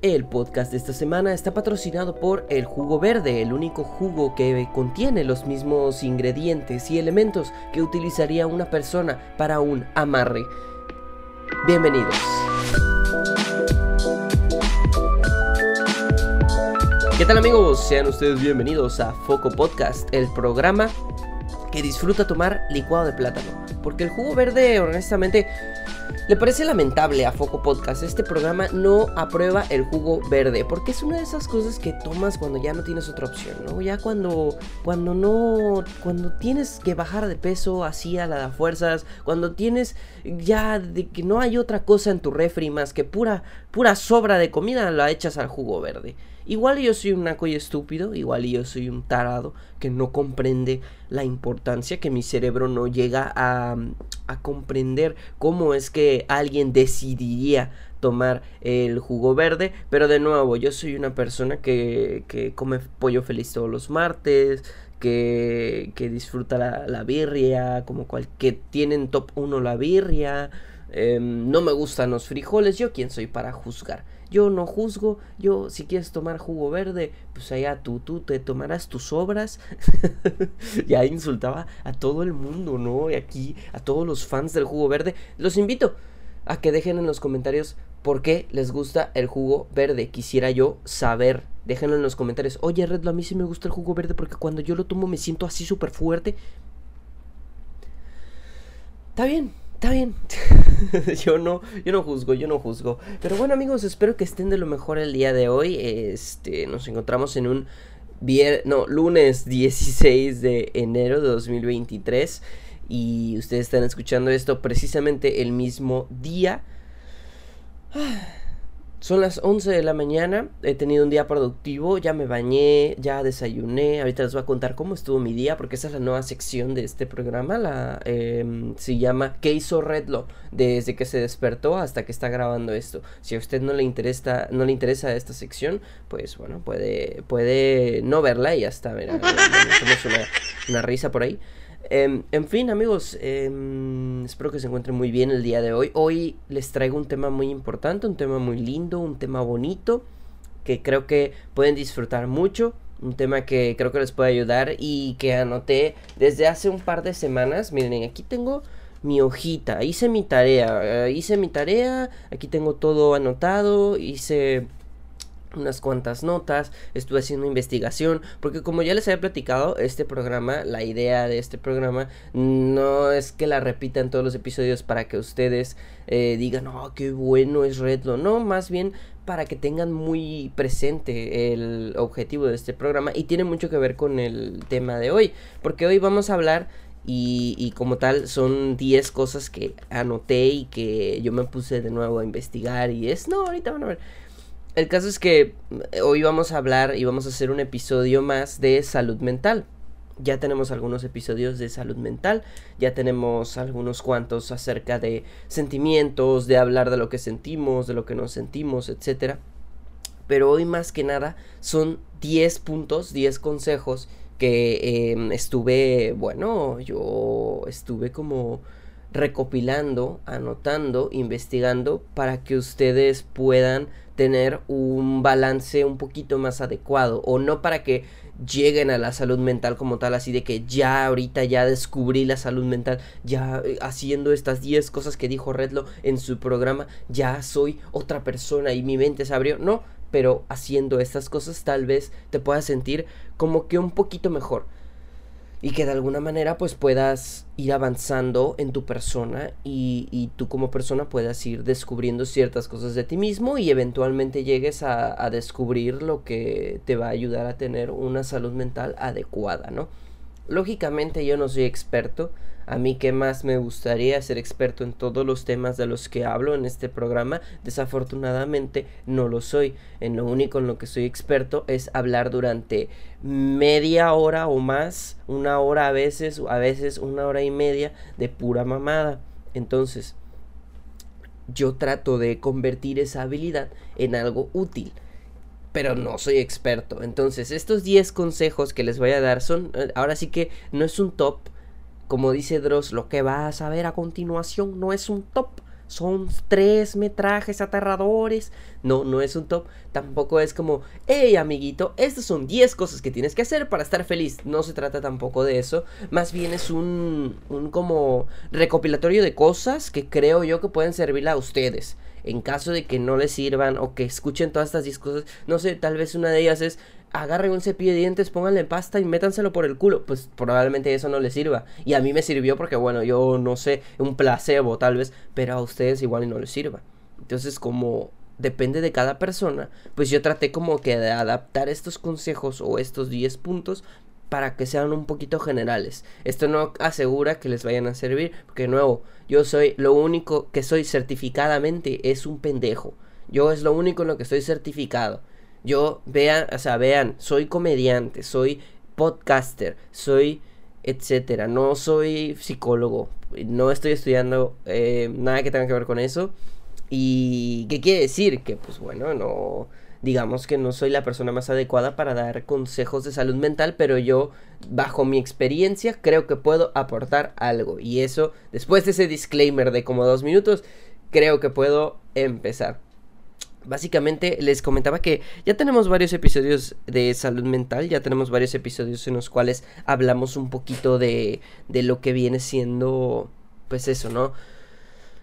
El podcast de esta semana está patrocinado por el jugo verde, el único jugo que contiene los mismos ingredientes y elementos que utilizaría una persona para un amarre. Bienvenidos. ¿Qué tal amigos? Sean ustedes bienvenidos a Foco Podcast, el programa que disfruta tomar licuado de plátano. Porque el jugo verde, honestamente, le parece lamentable a Foco Podcast. Este programa no aprueba el jugo verde. Porque es una de esas cosas que tomas cuando ya no tienes otra opción, ¿no? Ya cuando, cuando no. Cuando tienes que bajar de peso así a la de fuerzas. Cuando tienes ya de que no hay otra cosa en tu refri más que pura, pura sobra de comida, la echas al jugo verde. Igual yo soy un naco y estúpido, igual yo soy un tarado que no comprende la importancia, que mi cerebro no llega a, a comprender cómo es que alguien decidiría tomar el jugo verde. Pero de nuevo, yo soy una persona que, que come pollo feliz todos los martes, que, que disfruta la, la, birria, como cual que tienen top 1 la birria. Eh, no me gustan los frijoles, yo quién soy para juzgar. Yo no juzgo, yo si quieres tomar jugo verde, pues allá tú, tú te tomarás tus obras. ya insultaba a todo el mundo, ¿no? Y aquí a todos los fans del jugo verde. Los invito a que dejen en los comentarios por qué les gusta el jugo verde. Quisiera yo saber. Déjenlo en los comentarios. Oye, Redlo, a mí sí me gusta el jugo verde porque cuando yo lo tomo me siento así súper fuerte. Está bien, Está bien. yo no, yo no juzgo, yo no juzgo. Pero bueno, amigos, espero que estén de lo mejor el día de hoy. Este, nos encontramos en un vier no, lunes 16 de enero de 2023 y ustedes están escuchando esto precisamente el mismo día. Son las 11 de la mañana, he tenido un día productivo, ya me bañé, ya desayuné, ahorita les voy a contar cómo estuvo mi día, porque esa es la nueva sección de este programa, la, eh, se llama ¿Qué hizo Redlo? Desde que se despertó hasta que está grabando esto. Si a usted no le interesa, no le interesa esta sección, pues bueno, puede, puede no verla y ver, una, una risa por ahí. Eh, en fin, amigos, eh, espero que se encuentren muy bien el día de hoy. Hoy les traigo un tema muy importante, un tema muy lindo, un tema bonito, que creo que pueden disfrutar mucho. Un tema que creo que les puede ayudar y que anoté desde hace un par de semanas. Miren, aquí tengo mi hojita, hice mi tarea, hice mi tarea, aquí tengo todo anotado, hice unas cuantas notas, estuve haciendo investigación, porque como ya les había platicado, este programa, la idea de este programa, no es que la repita en todos los episodios para que ustedes eh, digan, oh, qué bueno es Redlo, no, más bien para que tengan muy presente el objetivo de este programa y tiene mucho que ver con el tema de hoy, porque hoy vamos a hablar y, y, como tal son 10 cosas que anoté y que yo me puse de nuevo a investigar y es, no, ahorita van a ver el caso es que eh, hoy vamos a hablar y vamos a hacer un episodio más de salud mental. Ya tenemos algunos episodios de salud mental, ya tenemos algunos cuantos acerca de sentimientos, de hablar de lo que sentimos, de lo que nos sentimos, etc. Pero hoy más que nada son 10 puntos, 10 consejos que eh, estuve, bueno, yo estuve como recopilando, anotando, investigando para que ustedes puedan tener un balance un poquito más adecuado o no para que lleguen a la salud mental como tal, así de que ya ahorita ya descubrí la salud mental, ya eh, haciendo estas 10 cosas que dijo Redlo en su programa, ya soy otra persona y mi mente se abrió, no, pero haciendo estas cosas tal vez te puedas sentir como que un poquito mejor y que de alguna manera pues puedas ir avanzando en tu persona y, y, tú como persona puedas ir descubriendo ciertas cosas de ti mismo y eventualmente llegues a, a descubrir lo que te va a ayudar a tener una salud mental adecuada, ¿no? Lógicamente yo no soy experto, a mí que más me gustaría ser experto en todos los temas de los que hablo en este programa, desafortunadamente no lo soy. En lo único en lo que soy experto es hablar durante media hora o más, una hora a veces, a veces una hora y media de pura mamada. Entonces, yo trato de convertir esa habilidad en algo útil pero no soy experto. Entonces, estos 10 consejos que les voy a dar son, eh, ahora sí que no es un top, como dice Dross, lo que vas a ver a continuación no es un top, son tres metrajes aterradores. No, no es un top. Tampoco es como, hey amiguito, estas son 10 cosas que tienes que hacer para estar feliz. No se trata tampoco de eso. Más bien es un, un como recopilatorio de cosas que creo yo que pueden servirle a ustedes. En caso de que no les sirvan o que escuchen todas estas 10 cosas, no sé, tal vez una de ellas es agarren un cepillo de dientes, pónganle pasta y métanselo por el culo. Pues probablemente eso no les sirva. Y a mí me sirvió porque, bueno, yo no sé, un placebo tal vez, pero a ustedes igual no les sirva. Entonces, como depende de cada persona, pues yo traté como que de adaptar estos consejos o estos 10 puntos para que sean un poquito generales. Esto no asegura que les vayan a servir, porque de nuevo, yo soy lo único que soy certificadamente es un pendejo. Yo es lo único en lo que estoy certificado. Yo, vean, o sea, vean, soy comediante, soy podcaster, soy etcétera. No soy psicólogo, no estoy estudiando eh, nada que tenga que ver con eso. ¿Y qué quiere decir? Que pues bueno, no digamos que no soy la persona más adecuada para dar consejos de salud mental, pero yo, bajo mi experiencia, creo que puedo aportar algo. Y eso, después de ese disclaimer de como dos minutos, creo que puedo empezar. Básicamente les comentaba que ya tenemos varios episodios de salud mental, ya tenemos varios episodios en los cuales hablamos un poquito de, de lo que viene siendo, pues eso, ¿no?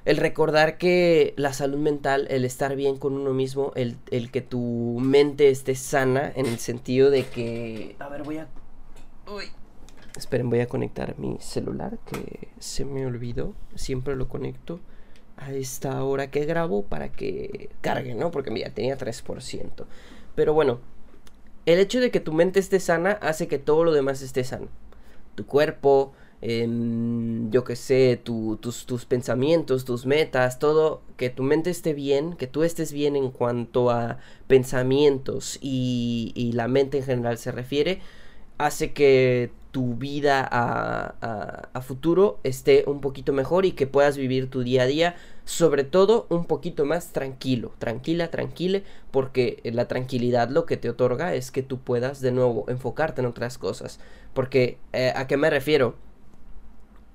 El recordar que la salud mental, el estar bien con uno mismo, el, el que tu mente esté sana, en el sentido de que... A ver, voy a... Uy. Esperen, voy a conectar mi celular, que se me olvidó, siempre lo conecto a esta hora que grabo para que cargue, ¿no? Porque mira, tenía 3%. Pero bueno, el hecho de que tu mente esté sana hace que todo lo demás esté sano. Tu cuerpo, em, yo que sé, tus, tus pensamientos, tus metas, todo, que tu mente esté bien, que tú estés bien en cuanto a pensamientos y, y la mente en general se refiere, hace que tu vida a, futuro esté un poquito mejor y que puedas vivir tu día a día, sobre todo un poquito más tranquilo, tranquila, tranquila, porque la tranquilidad lo que te otorga es que tú puedas de nuevo enfocarte en otras cosas. Porque, eh, ¿a qué me refiero?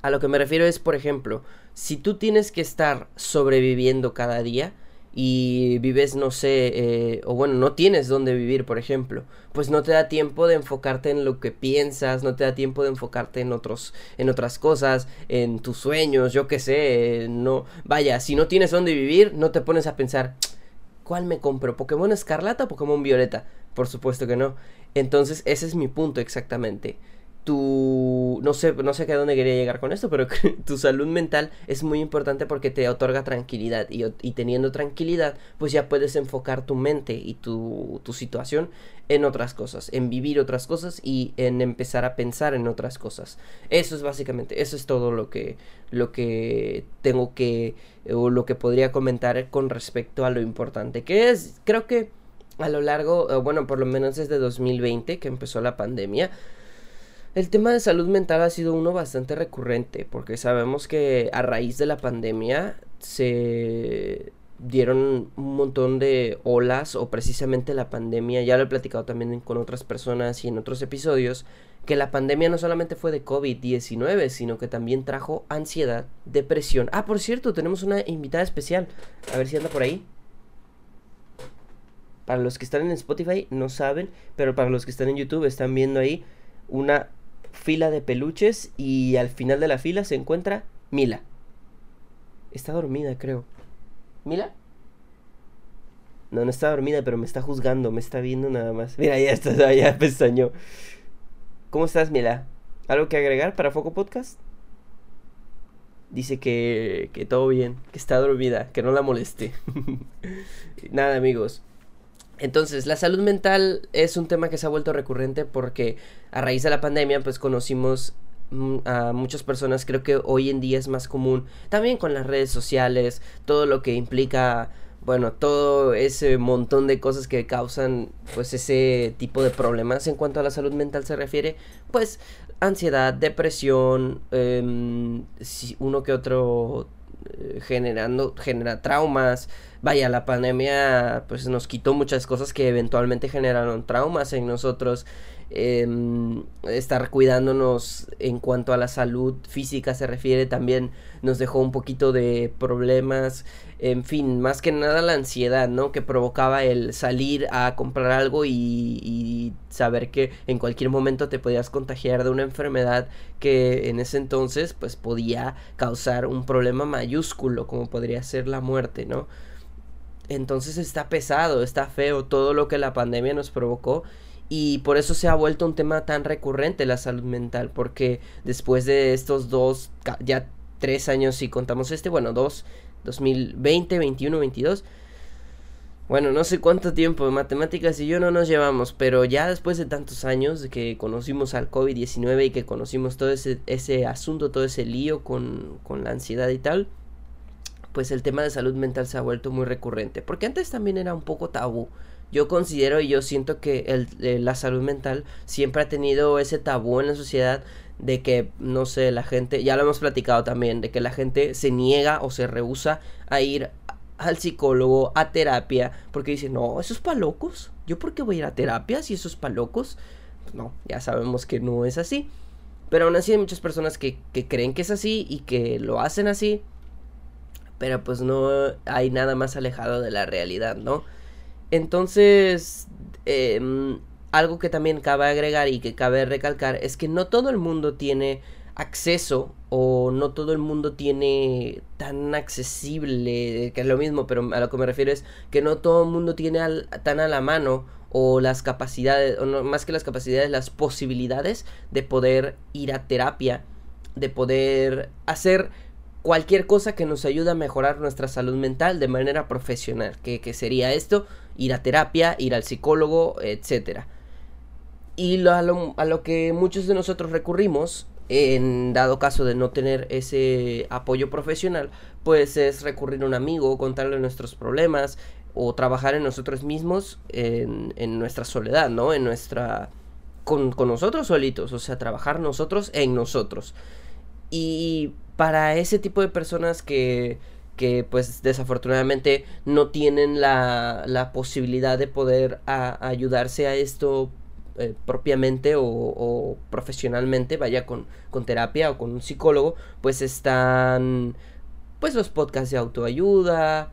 A lo que me refiero es, por ejemplo, si tú tienes que estar sobreviviendo cada día, y vives, no sé, eh, o bueno, no tienes dónde vivir, por ejemplo, pues no te da tiempo de enfocarte en lo que piensas, no te da tiempo de enfocarte en otros, en otras cosas, en tus sueños, yo qué sé, no, vaya, si no tienes dónde vivir, no te pones a pensar, ¿cuál me compro? ¿Pokémon Escarlata o Pokémon Violeta? Por supuesto que no. Entonces, ese es mi punto exactamente tu no sé no sé a dónde quería llegar con esto pero tu salud mental es muy importante porque te otorga tranquilidad y, teniendo tranquilidad pues ya puedes enfocar tu mente y tu, tu, situación en otras cosas en vivir otras cosas y en empezar a pensar en otras cosas. Eso es básicamente eso es todo lo que lo que tengo que o lo que podría comentar con respecto a lo importante que es. Creo que a lo largo bueno por lo menos desde 2020 que empezó la pandemia el tema de salud mental ha sido uno bastante recurrente porque sabemos que a raíz de la pandemia se dieron un montón de olas o precisamente la pandemia, ya lo he platicado también con otras personas y en otros episodios, que la pandemia no solamente fue de COVID-19, sino que también trajo ansiedad, depresión. Ah, por cierto, tenemos una invitada especial. A ver si anda por ahí. Para los que están en Spotify no saben, pero para los que están en YouTube están viendo ahí una fila de peluches y al final de la fila se encuentra Mila. Está dormida, creo. ¿Mila? No, no está dormida, pero me está juzgando, me está viendo nada más. Mira, ya está, ya pestañó. ¿Cómo estás, Mila? ¿Algo que agregar para Foco Podcast? Dice que, que todo bien, que está dormida, que no la moleste. Nada, amigos. Entonces, la salud mental es un tema que se ha vuelto recurrente porque a raíz de la pandemia, pues conocimos mm, a muchas personas, creo que hoy en día es más común, también con las redes sociales, todo lo que implica, bueno, todo ese montón de cosas que causan, pues, ese tipo de problemas en cuanto a la salud mental se refiere, pues, ansiedad, depresión, em, uno que otro eh, generando, genera traumas, vaya, la pandemia pues nos quitó muchas cosas que eventualmente generaron traumas en nosotros. Em, estar cuidándonos en cuanto a la salud física se refiere también nos dejó un poquito de problemas en fin, más que nada la ansiedad, ¿no? Que provocaba el salir a comprar algo y, y, saber que en cualquier momento te podías contagiar de una enfermedad que en ese entonces pues podía causar un problema mayúsculo como podría ser la muerte, ¿no? Entonces está pesado, está feo todo lo que la pandemia nos provocó y por eso se ha vuelto un tema tan recurrente la salud mental, porque después de estos dos, ya tres años si contamos este, bueno, dos 2020, 21, 22. Bueno, no sé cuánto tiempo de matemáticas y yo no nos llevamos, pero ya después de tantos años que conocimos al COVID-19 y que conocimos todo ese, ese asunto, todo ese lío con, con la ansiedad y tal, pues el tema de salud mental se ha vuelto muy recurrente. Porque antes también era un poco tabú. Yo considero y yo siento que el, eh, la salud mental siempre ha tenido ese tabú en la sociedad de que, no sé, la gente, ya lo hemos platicado también, de que la gente se niega o se rehúsa a ir al psicólogo, a terapia, porque dice, no, eso es para locos. ¿Yo por qué voy a ir a terapia si eso es para locos? Pues no, ya sabemos que no es así. Pero aún así hay muchas personas que, que creen que es así y que lo hacen así. Pero pues no hay nada más alejado de la realidad, ¿no? Entonces, eh, algo que también cabe agregar y que cabe recalcar es que no todo el mundo tiene acceso o no todo el mundo tiene tan accesible, que es lo mismo, pero a lo que me refiero es que no todo el mundo tiene tan a la mano o las capacidades, o no, más que las capacidades, las posibilidades de poder ir a terapia, de poder hacer cualquier cosa que nos ayude a mejorar nuestra salud mental de manera profesional, que, que sería esto, ir a terapia, ir al psicólogo, etcétera. Y a, lo, que muchos de nosotros recurrimos, en dado caso de no tener ese apoyo profesional, pues es recurrir a un amigo, contarle nuestros problemas o trabajar en nosotros mismos en, nuestra soledad, ¿no? En nuestra... Con, con nosotros solitos, o sea, trabajar nosotros en nosotros. Y para ese tipo de personas que, que pues desafortunadamente no tienen la, la posibilidad de poder ayudarse a esto eh, propiamente o, profesionalmente, vaya con, con terapia o con un psicólogo, pues están pues los podcasts de autoayuda,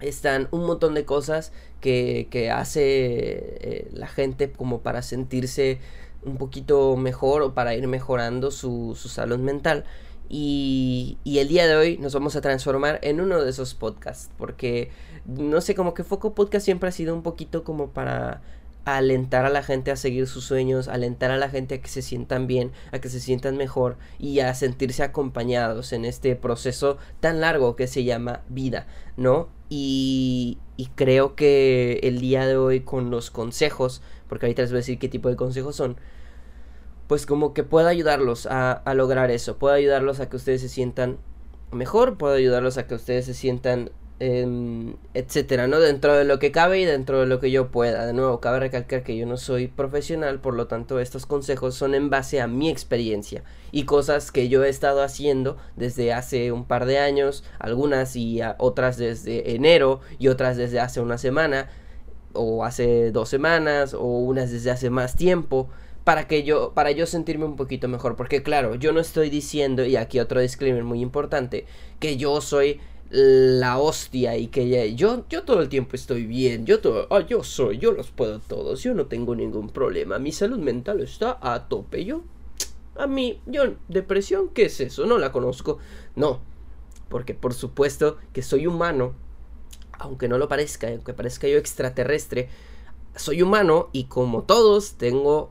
están un montón de cosas que, que hace eh, la gente como para sentirse un poquito mejor o para ir mejorando su, su salud mental. Y, el día de hoy nos vamos a transformar en uno de esos podcasts. Porque, no sé, como que Foco Podcast siempre ha sido un poquito como para alentar a la gente a seguir sus sueños, alentar a la gente a que se sientan bien, a que se sientan mejor y a sentirse acompañados en este proceso tan largo que se llama vida, ¿no? Y, y creo que el día de hoy con los consejos, porque ahorita les voy a decir qué tipo de consejos son, pues como que puedo ayudarlos a, a lograr eso, puedo ayudarlos a que ustedes se sientan mejor, puedo ayudarlos a que ustedes se sientan Em, etcétera, ¿no? Dentro de lo que cabe y dentro de lo que yo pueda. De nuevo, cabe recalcar que yo no soy profesional, por lo tanto estos consejos son en base a mi experiencia y cosas que yo he estado haciendo desde hace un par de años, algunas y otras desde enero y otras desde hace una semana o hace dos semanas o unas desde hace más tiempo para que yo para yo sentirme un poquito mejor porque claro yo no estoy diciendo y aquí otro disclaimer muy importante que yo soy la hostia y que yo, yo todo el tiempo estoy bien, yo todo, ah, yo soy, yo los puedo todos, yo no tengo ningún problema, mi salud mental está a tope, yo, a mí, yo, depresión, ¿qué es eso? No la conozco, no, porque por supuesto que soy humano, aunque no lo parezca, aunque parezca yo extraterrestre, soy humano y como todos tengo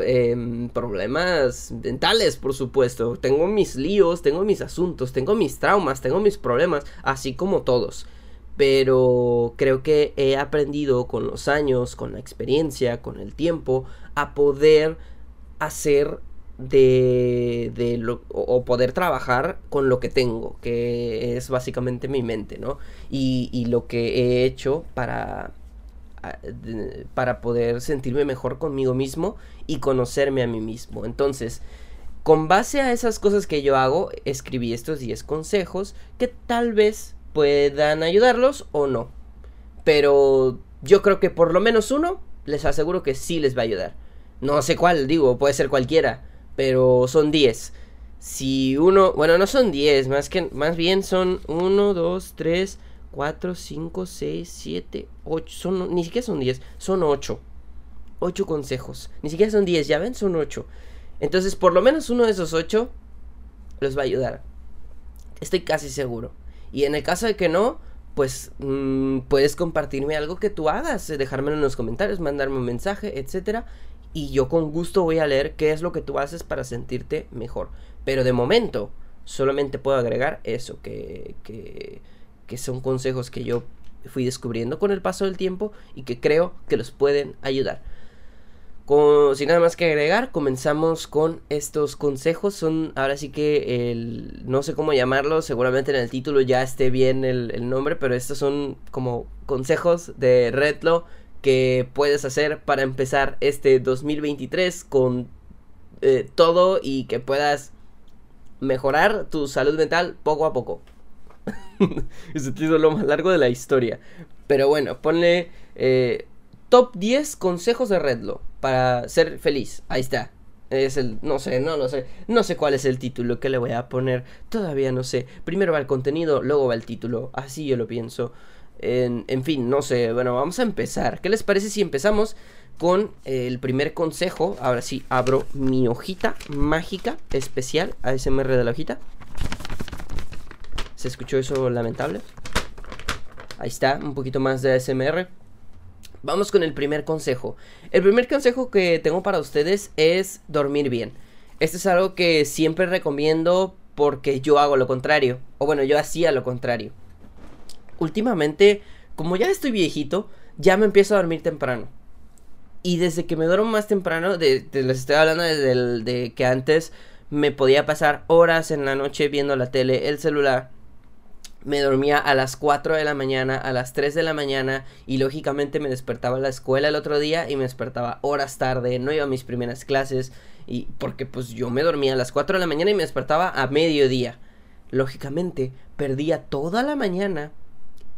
Em, problemas dentales, por supuesto. Tengo mis líos, tengo mis asuntos, tengo mis traumas, tengo mis problemas, así como todos. Pero creo que he aprendido con los años, con la experiencia, con el tiempo, a poder hacer de, de lo, o poder trabajar con lo que tengo, que es básicamente mi mente, ¿no? Y, y lo que he hecho para para poder sentirme mejor conmigo mismo y conocerme a mí mismo. Entonces, con base a esas cosas que yo hago, escribí estos 10 consejos que tal vez puedan ayudarlos o no. Pero yo creo que por lo menos uno les aseguro que sí les va a ayudar. No sé cuál, digo, puede ser cualquiera, pero son 10. Si uno, bueno, no son 10, más más bien son 1 2 3 4 5 6 7 8, son ni siquiera son 10, son 8. 8 consejos. Ni siquiera son 10, ya ven, son 8. Entonces, por lo menos uno de esos 8 los va a ayudar. Estoy casi seguro. Y en el caso de que no, pues mmm, puedes compartirme algo que tú hagas, eh, dejármelo en los comentarios, mandarme un mensaje, etcétera, y yo con gusto voy a leer qué es lo que tú haces para sentirte mejor. Pero de momento, solamente puedo agregar eso, que, que, que son consejos que yo fui descubriendo con el paso del tiempo y que creo que los pueden ayudar sin nada más que agregar, comenzamos con estos consejos. Son ahora sí que el. No sé cómo llamarlo, seguramente en el título ya esté bien el, nombre, pero estos son como consejos de Redlo que puedes hacer para empezar este 2023 con eh, todo y que puedas mejorar tu salud mental poco a poco. Es lo más largo de la historia. Pero bueno, ponle eh, top 10 consejos de Redlo para ser feliz. Ahí está. Es el, no sé, no lo sé. No sé cuál es el título que le voy a poner. Todavía no sé. Primero va el contenido, luego va el título. Así yo lo pienso. En, en fin, no sé. Bueno, vamos a empezar. ¿Qué les parece si empezamos con el primer consejo? Ahora sí, abro mi hojita mágica especial. ASMR de la hojita. ¿Se escuchó eso lamentable? Ahí está, un poquito más de ASMR. Vamos con el primer consejo. El primer consejo que tengo para ustedes es dormir bien. Esto es algo que siempre recomiendo porque yo hago lo contrario. O bueno, yo hacía lo contrario. Últimamente, como ya estoy viejito, ya me empiezo a dormir temprano. Y desde que me duermo más temprano, les estoy hablando desde de que antes me podía pasar horas en la noche viendo la tele, el celular me dormía a las 4 de la mañana, a las 3 de la mañana y lógicamente me despertaba a la escuela el otro día y me despertaba horas tarde, no iba a mis primeras clases y porque pues yo me dormía a las 4 de la mañana y me despertaba a mediodía. Lógicamente perdía toda la mañana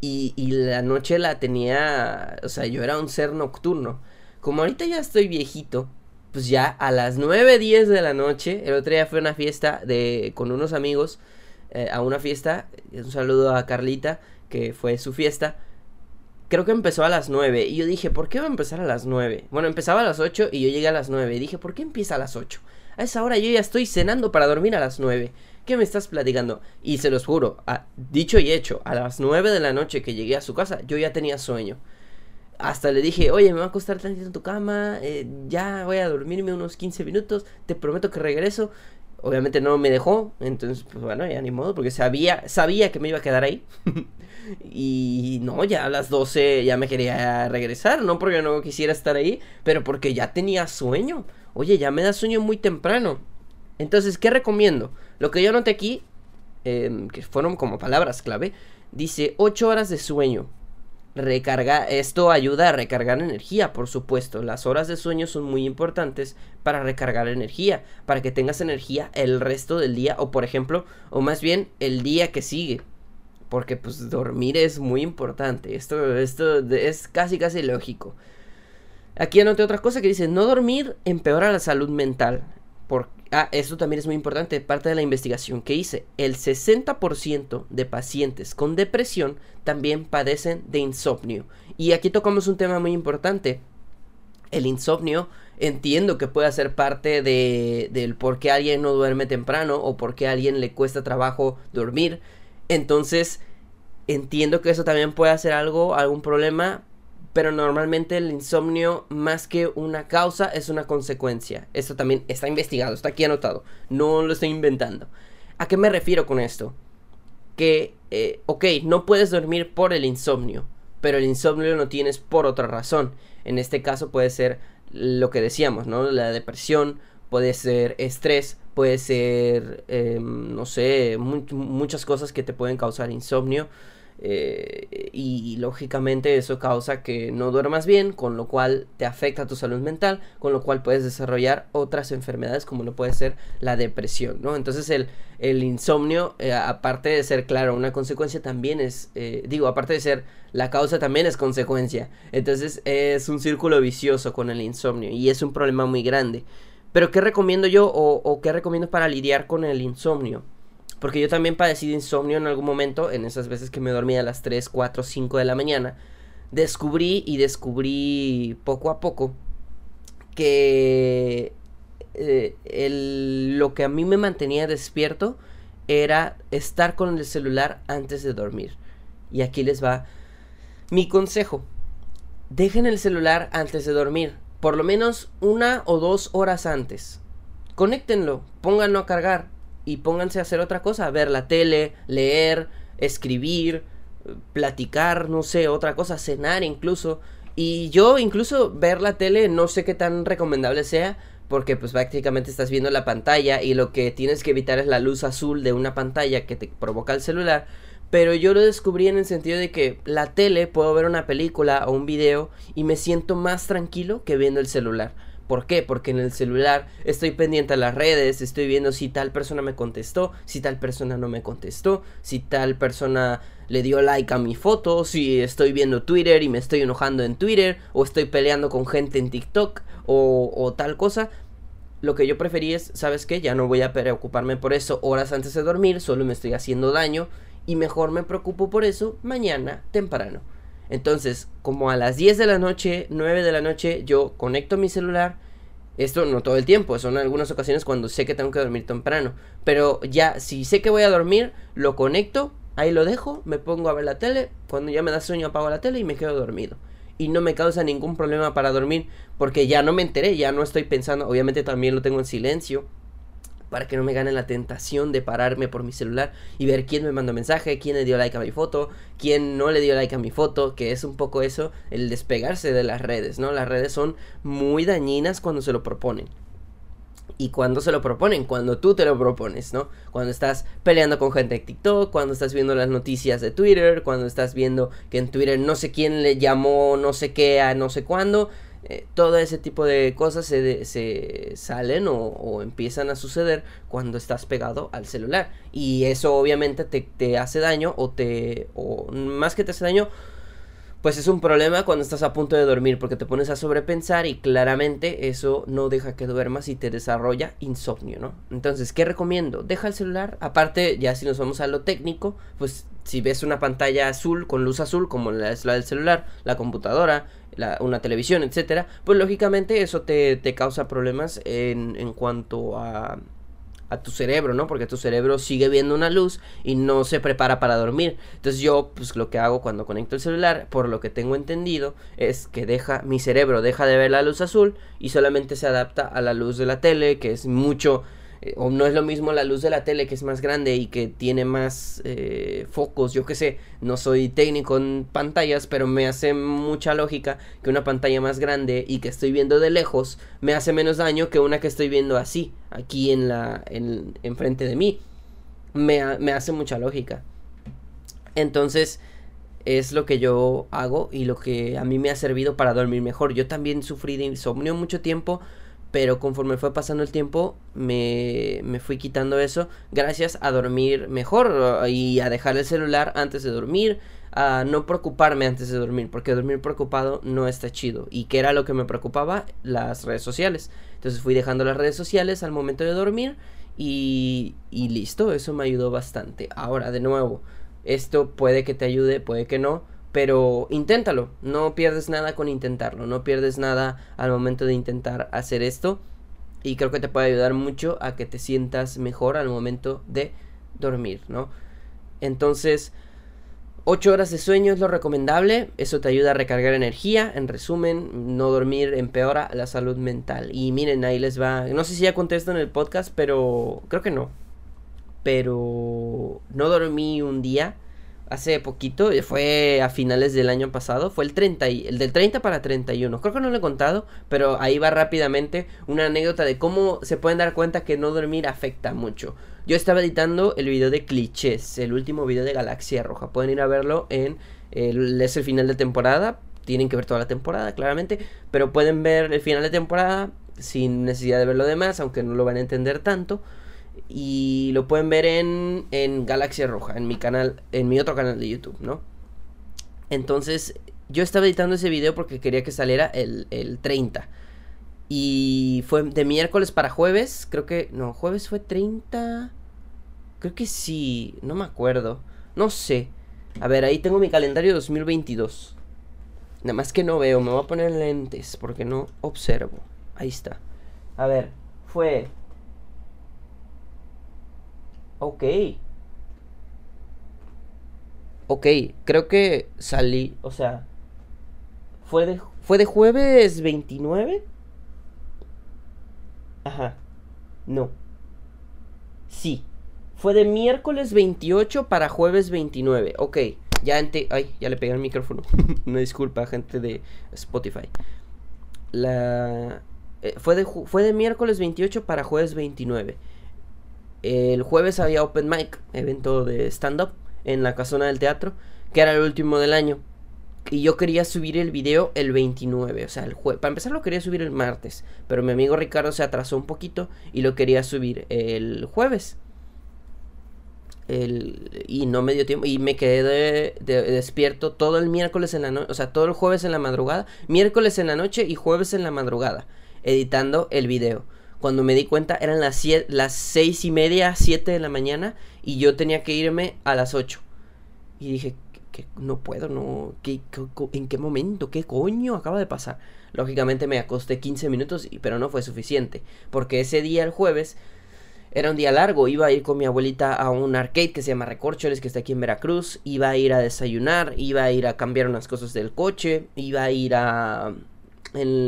y, y la noche la tenía, o sea, yo era un ser nocturno. Como ahorita ya estoy viejito, pues ya a las 9, 10 de la noche, el otro día fue una fiesta de con unos amigos eh, a una fiesta. Un saludo a Carlita, que fue su fiesta. Creo que empezó a las 9. Y yo dije, ¿por qué va a empezar a las 9? Bueno, empezaba a las 8 y yo llegué a las 9. Y dije, ¿por qué empieza a las 8? A esa hora yo ya estoy cenando para dormir a las 9. ¿Qué me estás platicando? Y se los juro, dicho y hecho, a las 9 de la noche que llegué a su casa, yo ya tenía sueño. Hasta le dije, oye, me va a acostar tantito en tu cama, eh, ya voy a dormirme unos 15 minutos, te prometo que regreso obviamente no me dejó, entonces pues bueno, ya ni modo, porque sabía, sabía que me iba a quedar ahí. y no, ya a las 12 ya me quería regresar, no porque no quisiera estar ahí, pero porque ya tenía sueño. Oye, ya me da sueño muy temprano. Entonces, ¿qué recomiendo? Lo que yo noté aquí, em, que fueron como palabras clave, dice 8 horas de sueño. Recarga, esto ayuda a recargar energía, por supuesto. Las horas de sueño son muy importantes para recargar energía, para que tengas energía el resto del día o por ejemplo, o más bien el día que sigue. Porque pues dormir es muy importante. Esto, esto es casi casi lógico. Aquí anoté otra cosa que dice, no dormir empeora la salud mental. Por, ah, esto también es muy importante, parte de la investigación que hice. El 60% de pacientes con depresión también padecen de insomnio. Y aquí tocamos un tema muy importante. El insomnio entiendo que puede ser parte de, del por qué alguien no duerme temprano o por qué a alguien le cuesta trabajo dormir. Entonces, entiendo que eso también puede ser algo, algún problema, pero normalmente el insomnio más que una causa es una consecuencia. Esto también está investigado, está aquí anotado, no lo estoy inventando. ¿A qué me refiero con esto? Que, eh, ok, no puedes dormir por el insomnio, pero el insomnio lo tienes por otra razón. En este caso puede ser lo que decíamos, ¿no? La depresión, puede ser estrés, puede ser, em, no sé, muchas cosas que te pueden causar insomnio. Eh, y, lógicamente eso causa que no duermas bien, con lo cual te afecta tu salud mental, con lo cual puedes desarrollar otras enfermedades como lo puede ser la depresión, ¿no? Entonces el, el insomnio, eh, aparte de ser, claro, una consecuencia, también es, eh, digo, aparte de ser la causa, también es consecuencia. Entonces es un círculo vicioso con el insomnio y es un problema muy grande. Pero ¿qué recomiendo yo o, o qué recomiendo para lidiar con el insomnio? Porque yo también padecí de insomnio en algún momento, en esas veces que me dormía a las 3, 4, 5 de la mañana. Descubrí y descubrí poco a poco que eh, lo que a mí me mantenía despierto era estar con el celular antes de dormir. Y aquí les va mi consejo. Dejen el celular antes de dormir, por lo menos una o dos horas antes. Conéctenlo, pónganlo a cargar y pónganse a hacer otra cosa, ver la tele, leer, escribir, platicar, no sé, otra cosa, cenar incluso. Y yo incluso ver la tele no sé qué tan recomendable sea, porque pues prácticamente estás viendo la pantalla y lo que tienes que evitar es la luz azul de una pantalla que te provoca el celular. Pero yo lo descubrí en el sentido de que la tele puedo ver una película o un video y me siento más tranquilo que viendo el celular. ¿Por qué? Porque en el celular estoy pendiente a las redes, estoy viendo si tal persona me contestó, si tal persona no me contestó, si tal persona le dio like a mi foto, si estoy viendo Twitter y me estoy enojando en Twitter, o estoy peleando con gente en TikTok, o, o tal cosa. Lo que yo preferí es, ¿sabes qué? Ya no voy a preocuparme por eso horas antes de dormir, solo me estoy haciendo daño, y mejor me preocupo por eso mañana temprano. Entonces, como a las 10 de la noche, 9 de la noche, yo conecto mi celular. Esto no todo el tiempo, son algunas ocasiones cuando sé que tengo que dormir temprano. Pero ya, si sé que voy a dormir, lo conecto, ahí lo dejo, me pongo a ver la tele. Cuando ya me da sueño, apago la tele y me quedo dormido. Y no me causa ningún problema para dormir porque ya no me enteré, ya no estoy pensando. Obviamente también lo tengo en silencio para que no me gane la tentación de pararme por mi celular y ver quién me mandó mensaje, quién le dio like a mi foto, quién no le dio like a mi foto, que es un poco eso, el despegarse de las redes, ¿no? Las redes son muy dañinas cuando se lo proponen. Y cuando se lo proponen, cuando tú te lo propones, ¿no? Cuando estás peleando con gente de TikTok, cuando estás viendo las noticias de Twitter, cuando estás viendo que en Twitter no sé quién le llamó no sé qué a no sé cuándo, eh, todo ese tipo de cosas se, se salen o, empiezan a suceder cuando estás pegado al celular. Y eso obviamente te, te hace daño o te... o más que te hace daño, pues es un problema cuando estás a punto de dormir porque te pones a sobrepensar y claramente eso no deja que duermas y te desarrolla insomnio, ¿no? Entonces, ¿qué recomiendo? Deja el celular, aparte ya si nos vamos a lo técnico, pues si ves una pantalla azul con luz azul como la la del celular, la computadora, una televisión, etcétera, pues lógicamente eso te, te causa problemas en, en cuanto a a tu cerebro, ¿no? Porque tu cerebro sigue viendo una luz y no se prepara para dormir. Entonces yo, pues lo que hago cuando conecto el celular, por lo que tengo entendido, es que deja, mi cerebro deja de ver la luz azul y solamente se adapta a la luz de la tele, que es mucho eh, o no es lo mismo la luz de la tele que es más grande y que tiene más eh, focos, yo qué sé, no soy técnico en pantallas, pero me hace mucha lógica que una pantalla más grande y que estoy viendo de lejos me hace menos daño que una que estoy viendo así, aquí en la, en, enfrente de mí. Me, me hace mucha lógica. Entonces, es lo que yo hago y lo que a mí me ha servido para dormir mejor. Yo también sufrí de insomnio mucho tiempo pero conforme fue pasando el tiempo me, me, fui quitando eso gracias a dormir mejor y a dejar el celular antes de dormir, a no preocuparme antes de dormir, porque dormir preocupado no está chido. ¿Y qué era lo que me preocupaba? Las redes sociales. Entonces fui dejando las redes sociales al momento de dormir y, y listo, eso me ayudó bastante. Ahora, de nuevo, esto puede que te ayude, puede que no pero inténtalo, no pierdes nada con intentarlo, no pierdes nada al momento de intentar hacer esto. Y creo que te puede ayudar mucho a que te sientas mejor al momento de dormir, ¿no? Entonces, 8 horas de sueño es lo recomendable, eso te ayuda a recargar energía, en resumen, no dormir empeora la salud mental. Y miren, ahí les va, no sé si ya contesto en el podcast, pero creo que no. Pero no dormí un día hace poquito, eh, fue a finales del año pasado, fue el 30 y, el del 30 para 31. Creo que no lo he contado, pero ahí va rápidamente una anécdota de cómo se pueden dar cuenta que no dormir afecta mucho. Yo estaba editando el video de clichés, el último video de Galaxia Roja. Pueden ir a verlo en. es el final de temporada. Tienen que ver toda la temporada, claramente. Pero pueden ver el final de temporada sin necesidad de ver lo demás, aunque no lo van a entender tanto. Y lo pueden ver en, en Galaxia Roja, en mi canal, en mi otro canal de YouTube, ¿no? Entonces, yo estaba editando ese video porque quería que saliera el, el 30. Y fue de miércoles para jueves. Creo que. No, jueves fue 30. Creo que sí. No me acuerdo. No sé. A ver, ahí tengo mi calendario 2022. Nada más que no veo. Me voy a poner lentes porque no observo. Ahí está. A ver, fue. Ok. Ok, creo que salí. O sea. Fue de, fue de jueves 29. Ajá. No. Sí. Fue de miércoles 28 para jueves 29. Ok. Ya ente... Ay, ya le pegué el micrófono. Una disculpa, gente de Spotify. La... Eh, fue, de fue de miércoles 28 para jueves 29. El jueves había Open Mic, evento de stand-up en la casona del teatro, que era el último del año. Y yo quería subir el video el 29, o sea, el jueves. Para empezar lo quería subir el martes, pero mi amigo Ricardo se atrasó un poquito y lo quería subir el jueves. El, y no me dio tiempo y me quedé despierto todo el miércoles en la noche, o sea, todo el jueves en la madrugada, miércoles en la noche y jueves en la madrugada, editando el video. Cuando me di cuenta eran las, seis y media, siete de la mañana y yo tenía que irme a las 8. Y dije, que no puedo, no, ¿qué, en qué momento? ¿Qué coño acaba de pasar? Lógicamente me acosté 15 minutos, pero no fue suficiente, porque ese día, el jueves, era un día largo, iba a ir con mi abuelita a un arcade que se llama Recorcholes, que está aquí en Veracruz, iba a ir a desayunar, iba a ir a cambiar unas cosas del coche, iba a ir a,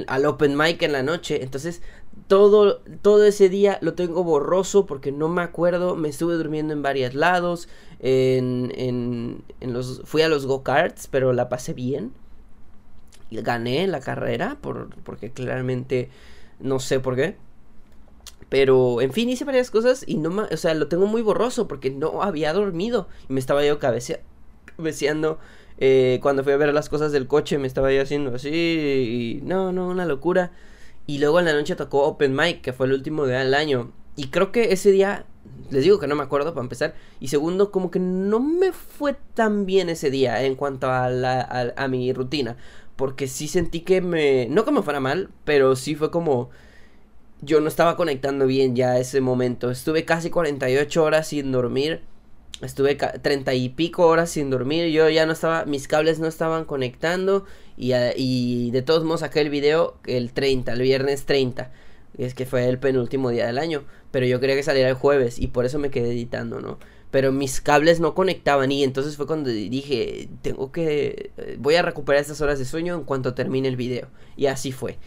al open mic en la noche, entonces todo, todo ese día lo tengo borroso porque no me acuerdo. Me estuve durmiendo en varios lados. En, en, en los, fui a los go-karts, pero la pasé bien. Y gané la carrera por, porque claramente no sé por qué. Pero, en fin, hice varias cosas y no me, o sea, lo tengo muy borroso porque no había dormido. Y me estaba yo cabeceando. Eh, cuando fui a ver las cosas del coche, me estaba yo haciendo así. Y no, no, una locura. Y luego en la noche tocó Open Mic, que fue el último día del año. Y creo que ese día, les digo que no me acuerdo para empezar. Y segundo, como que no me fue tan bien ese día en cuanto a, la, a, mi rutina. Porque sí sentí que me... No que me fuera mal, pero sí fue como... Yo no estaba conectando bien ya ese momento. Estuve casi 48 horas sin dormir. Estuve treinta y pico horas sin dormir. Yo ya no estaba, mis cables no estaban conectando. Y, y de todos modos saqué el video el 30, el viernes 30. Es que fue el penúltimo día del año. Pero yo quería que saliera el jueves. Y por eso me quedé editando, ¿no? Pero mis cables no conectaban. Y entonces fue cuando dije, tengo que. Voy a recuperar estas horas de sueño en cuanto termine el video. Y así fue.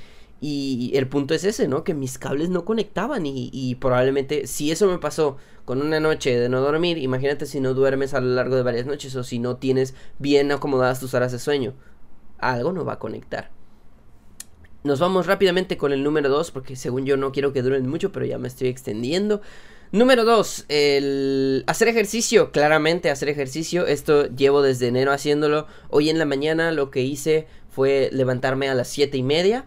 Y el punto es ese, ¿no? Que mis cables no conectaban y, probablemente si eso me pasó con una noche de no dormir, imagínate si no duermes a lo largo de varias noches o si no tienes bien acomodadas tus horas de sueño. Algo no va a conectar. Nos vamos rápidamente con el número 2 porque según yo no quiero que duren mucho, pero ya me estoy extendiendo. Número 2, el hacer ejercicio, claramente hacer ejercicio, esto llevo desde enero haciéndolo. Hoy en la mañana lo que hice fue levantarme a las 7 y media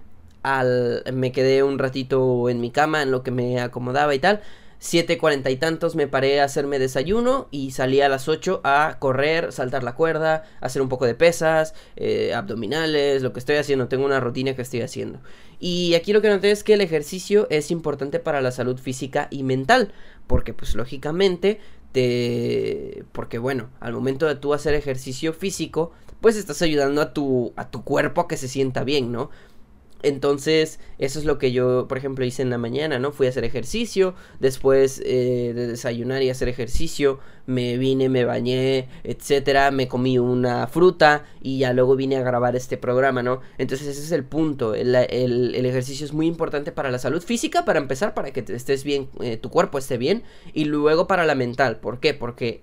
al, me quedé un ratito en mi cama en lo que me acomodaba y tal. Siete cuarenta y tantos me paré a hacerme desayuno y salí a las 8 a correr, saltar la cuerda, hacer un poco de pesas, eh, abdominales, lo que estoy haciendo, tengo una rutina que estoy haciendo. Y aquí lo que noté es que el ejercicio es importante para la salud física y mental, porque pues lógicamente te... porque bueno, al momento de tú hacer ejercicio físico, pues estás ayudando a tu, a tu cuerpo a que se sienta bien, ¿no? Entonces, eso es lo que yo, por ejemplo, hice en la mañana, ¿no? Fui a hacer ejercicio, después eh, de desayunar y hacer ejercicio, me vine, me bañé, etcétera, me comí una fruta y ya luego vine a grabar este programa, ¿no? Entonces, ese es el punto. El, ejercicio es muy importante para la salud física, para empezar, para que estés bien, eh, tu cuerpo esté bien, y luego para la mental. ¿Por qué? Porque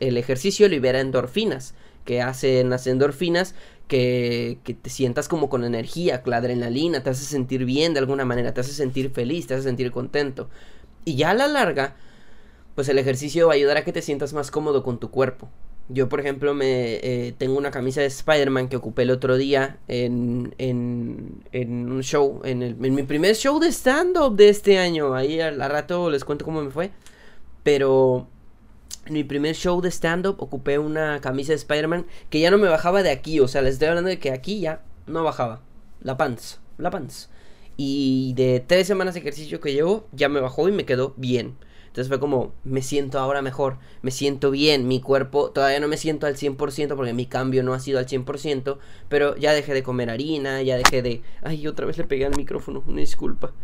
el ejercicio libera endorfinas que hacen las endorfinas que, que, te sientas como con energía, con la adrenalina, te hace sentir bien de alguna manera, te hace sentir feliz, te hace sentir contento. Y ya a la larga, pues el ejercicio va a ayudar a que te sientas más cómodo con tu cuerpo. Yo, por ejemplo, me eh, tengo una camisa de Spider-Man que ocupé el otro día en, en, en un show, en, el, en mi primer show de stand-up de este año. Ahí al, rato les cuento cómo me fue. Pero en mi primer show de stand-up ocupé una camisa de Spider-Man que ya no me bajaba de aquí. O sea, les estoy hablando de que aquí ya no bajaba. La pants, la pants. Y de tres semanas de ejercicio que llevo, ya me bajó y me quedó bien. Entonces fue como, me siento ahora mejor, me siento bien, mi cuerpo, todavía no me siento al 100% porque mi cambio no ha sido al 100%, pero ya dejé de comer harina, ya dejé de... Ay, otra vez le pegué al micrófono, una disculpa.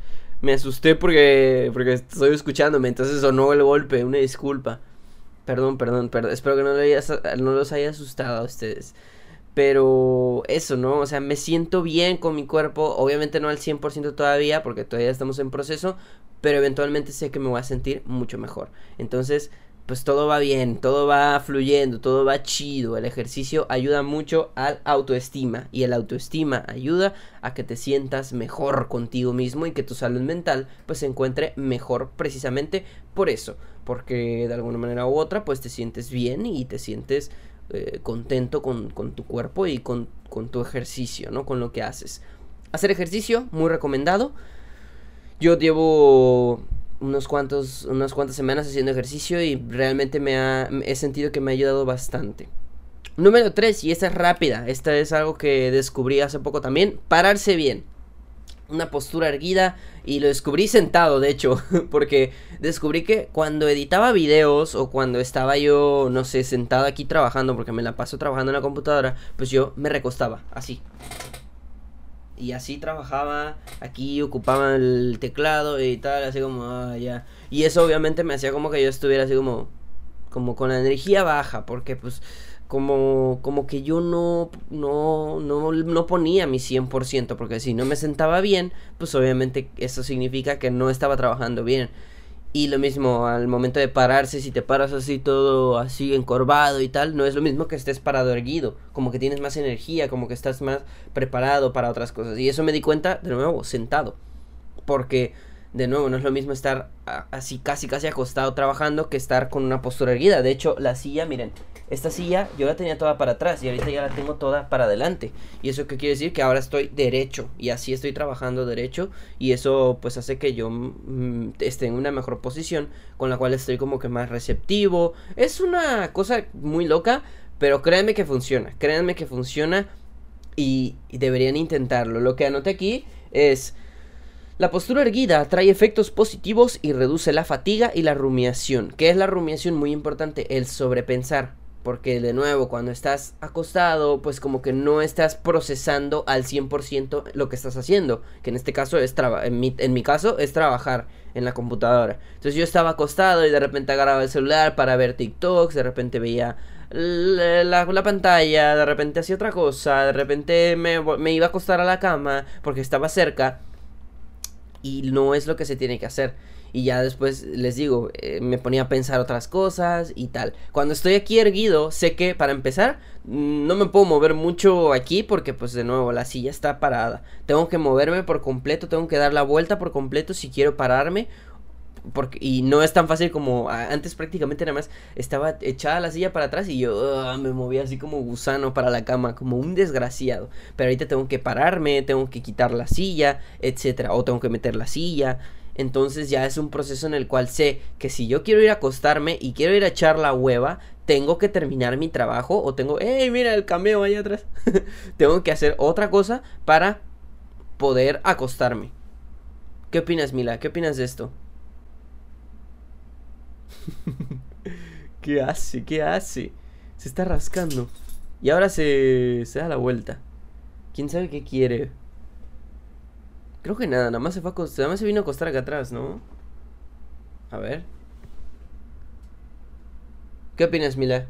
Me asusté porque, porque estoy escuchándome, entonces sonó el golpe, una disculpa. Perdón, perdón, perdón, espero que no, no los haya asustado a ustedes. Pero eso, ¿no? O sea, me siento bien con mi cuerpo. Obviamente no al 100% todavía, porque todavía estamos en proceso pero eventualmente sé que me voy a sentir mucho mejor. Entonces, pues todo va bien, todo va fluyendo, todo va chido. El ejercicio ayuda mucho al autoestima y el autoestima ayuda a que te sientas mejor contigo mismo y que tu salud mental pues se encuentre mejor precisamente por eso, porque de alguna manera u otra pues te sientes bien y te sientes eh, contento con, con, tu cuerpo y con, con tu ejercicio, ¿no? Con lo que haces. Hacer ejercicio, muy recomendado. Yo llevo unos cuantos, unas cuantas semanas haciendo ejercicio y realmente me ha, he sentido que me ha ayudado bastante. Número 3, y esta es rápida, esta es algo que descubrí hace poco también, pararse bien. Una postura erguida y lo descubrí sentado, de hecho, porque descubrí que cuando editaba videos o cuando estaba yo, no sé, sentado aquí trabajando, porque me la paso trabajando en la computadora, pues yo me recostaba, así y así trabajaba, aquí ocupaba el teclado y tal, así como, ah, ya. Y eso obviamente me hacía como que yo estuviera así como, como con la energía baja, porque pues como, como que yo no, no, no, no ponía mi 100%, porque si no me sentaba bien, pues obviamente eso significa que no estaba trabajando bien. Y lo mismo al momento de pararse, si te paras así todo así encorvado y tal, no es lo mismo que estés parado erguido, como que tienes más energía, como que estás más preparado para otras cosas. Y eso me di cuenta de nuevo sentado, porque de nuevo no es lo mismo estar así casi casi acostado trabajando que estar con una postura erguida. De hecho, la silla, miren, esta silla yo la tenía toda para atrás y ahorita ya la tengo toda para adelante. Y eso qué quiere decir que ahora estoy derecho y así estoy trabajando derecho y eso pues hace que yo mm, esté en una mejor posición con la cual estoy como que más receptivo. Es una cosa muy loca, pero créanme que funciona, créanme que funciona y, y deberían intentarlo. Lo que anoté aquí es... La postura erguida trae efectos positivos y reduce la fatiga y la rumiación. ¿Qué es la rumiación? Muy importante, el sobrepensar. Porque de nuevo, cuando estás acostado, pues como que no estás procesando al 100% lo que estás haciendo. Que en este caso es en mi, en mi caso es trabajar en la computadora. Entonces yo estaba acostado y de repente agarraba el celular para ver TikToks, de repente veía la, la, pantalla, de repente hacía otra cosa, de repente me, me iba a acostar a la cama porque estaba cerca. Y no es lo que se tiene que hacer y ya después les digo, eh, me ponía a pensar otras cosas y tal. Cuando estoy aquí erguido, sé que para empezar mm, no me puedo mover mucho aquí porque pues de nuevo la silla está parada. Tengo que moverme por completo, tengo que dar la vuelta por completo si quiero pararme. Porque, y no es tan fácil como antes prácticamente nada más estaba echada la silla para atrás y yo ah, me movía así como gusano para la cama, como un desgraciado. Pero ahorita tengo que pararme, tengo que quitar la silla, etcétera, o tengo que meter la silla entonces ya es un proceso en el cual sé que si yo quiero ir a acostarme y quiero ir a echar la hueva, tengo que terminar mi trabajo o tengo, hey, mira el cameo ahí atrás. tengo que hacer otra cosa para poder acostarme. ¿Qué opinas, Mila? ¿Qué opinas de esto? ¿Qué hace? ¿Qué hace? Se está rascando. Y ahora se, se da la vuelta. ¿Quién sabe qué quiere? Creo que nada, nada más se fue a acostar, nada más se vino a acostar acá atrás, ¿no? A ver. ¿Qué opinas, Mila?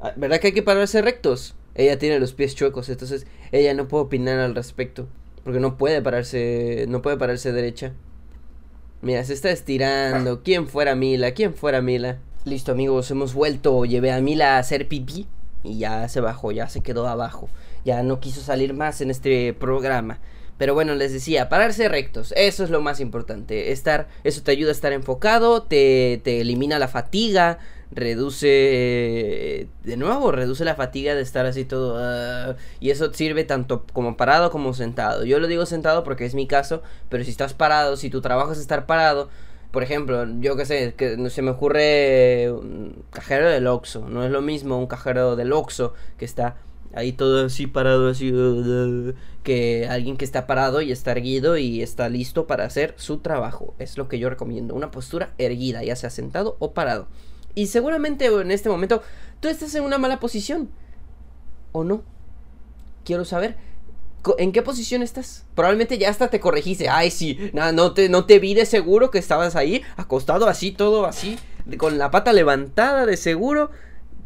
Ah, ¿Verdad que hay que pararse rectos? Ella tiene los pies chuecos, entonces ella no puede opinar al respecto. Porque no puede pararse, no puede pararse derecha. Mira, se está estirando. ¿Quién fuera Mila? ¿Quién fuera Mila? Listo, amigos, hemos vuelto. Llevé a Mila a hacer pipí. Y ya se bajó, ya se quedó abajo. Ya no quiso salir más en este programa. Pero bueno, les decía, pararse rectos, eso es lo más importante. Estar, eso te ayuda a estar enfocado, te, te elimina la fatiga, reduce, de nuevo, reduce la fatiga de estar así todo. ah, y eso sirve tanto como parado como sentado. Yo lo digo sentado porque es mi caso, pero si estás parado, si tu trabajo es estar parado, por ejemplo, yo qué sé, que se me ocurre un cajero del Oxxo. No es lo mismo un cajero del Oxxo que está ahí todo así parado, así, uh, que alguien que está parado y está erguido y está listo para hacer su trabajo. Es lo que yo recomiendo, una postura erguida, ya sea sentado o parado. Y seguramente en este momento tú estás en una mala posición. ¿O no? Quiero saber. ¿En qué posición estás? Probablemente ya hasta te corregiste. Ay, sí, nada, no te, no te vi de seguro que estabas ahí, acostado así, todo así, con la pata levantada de seguro.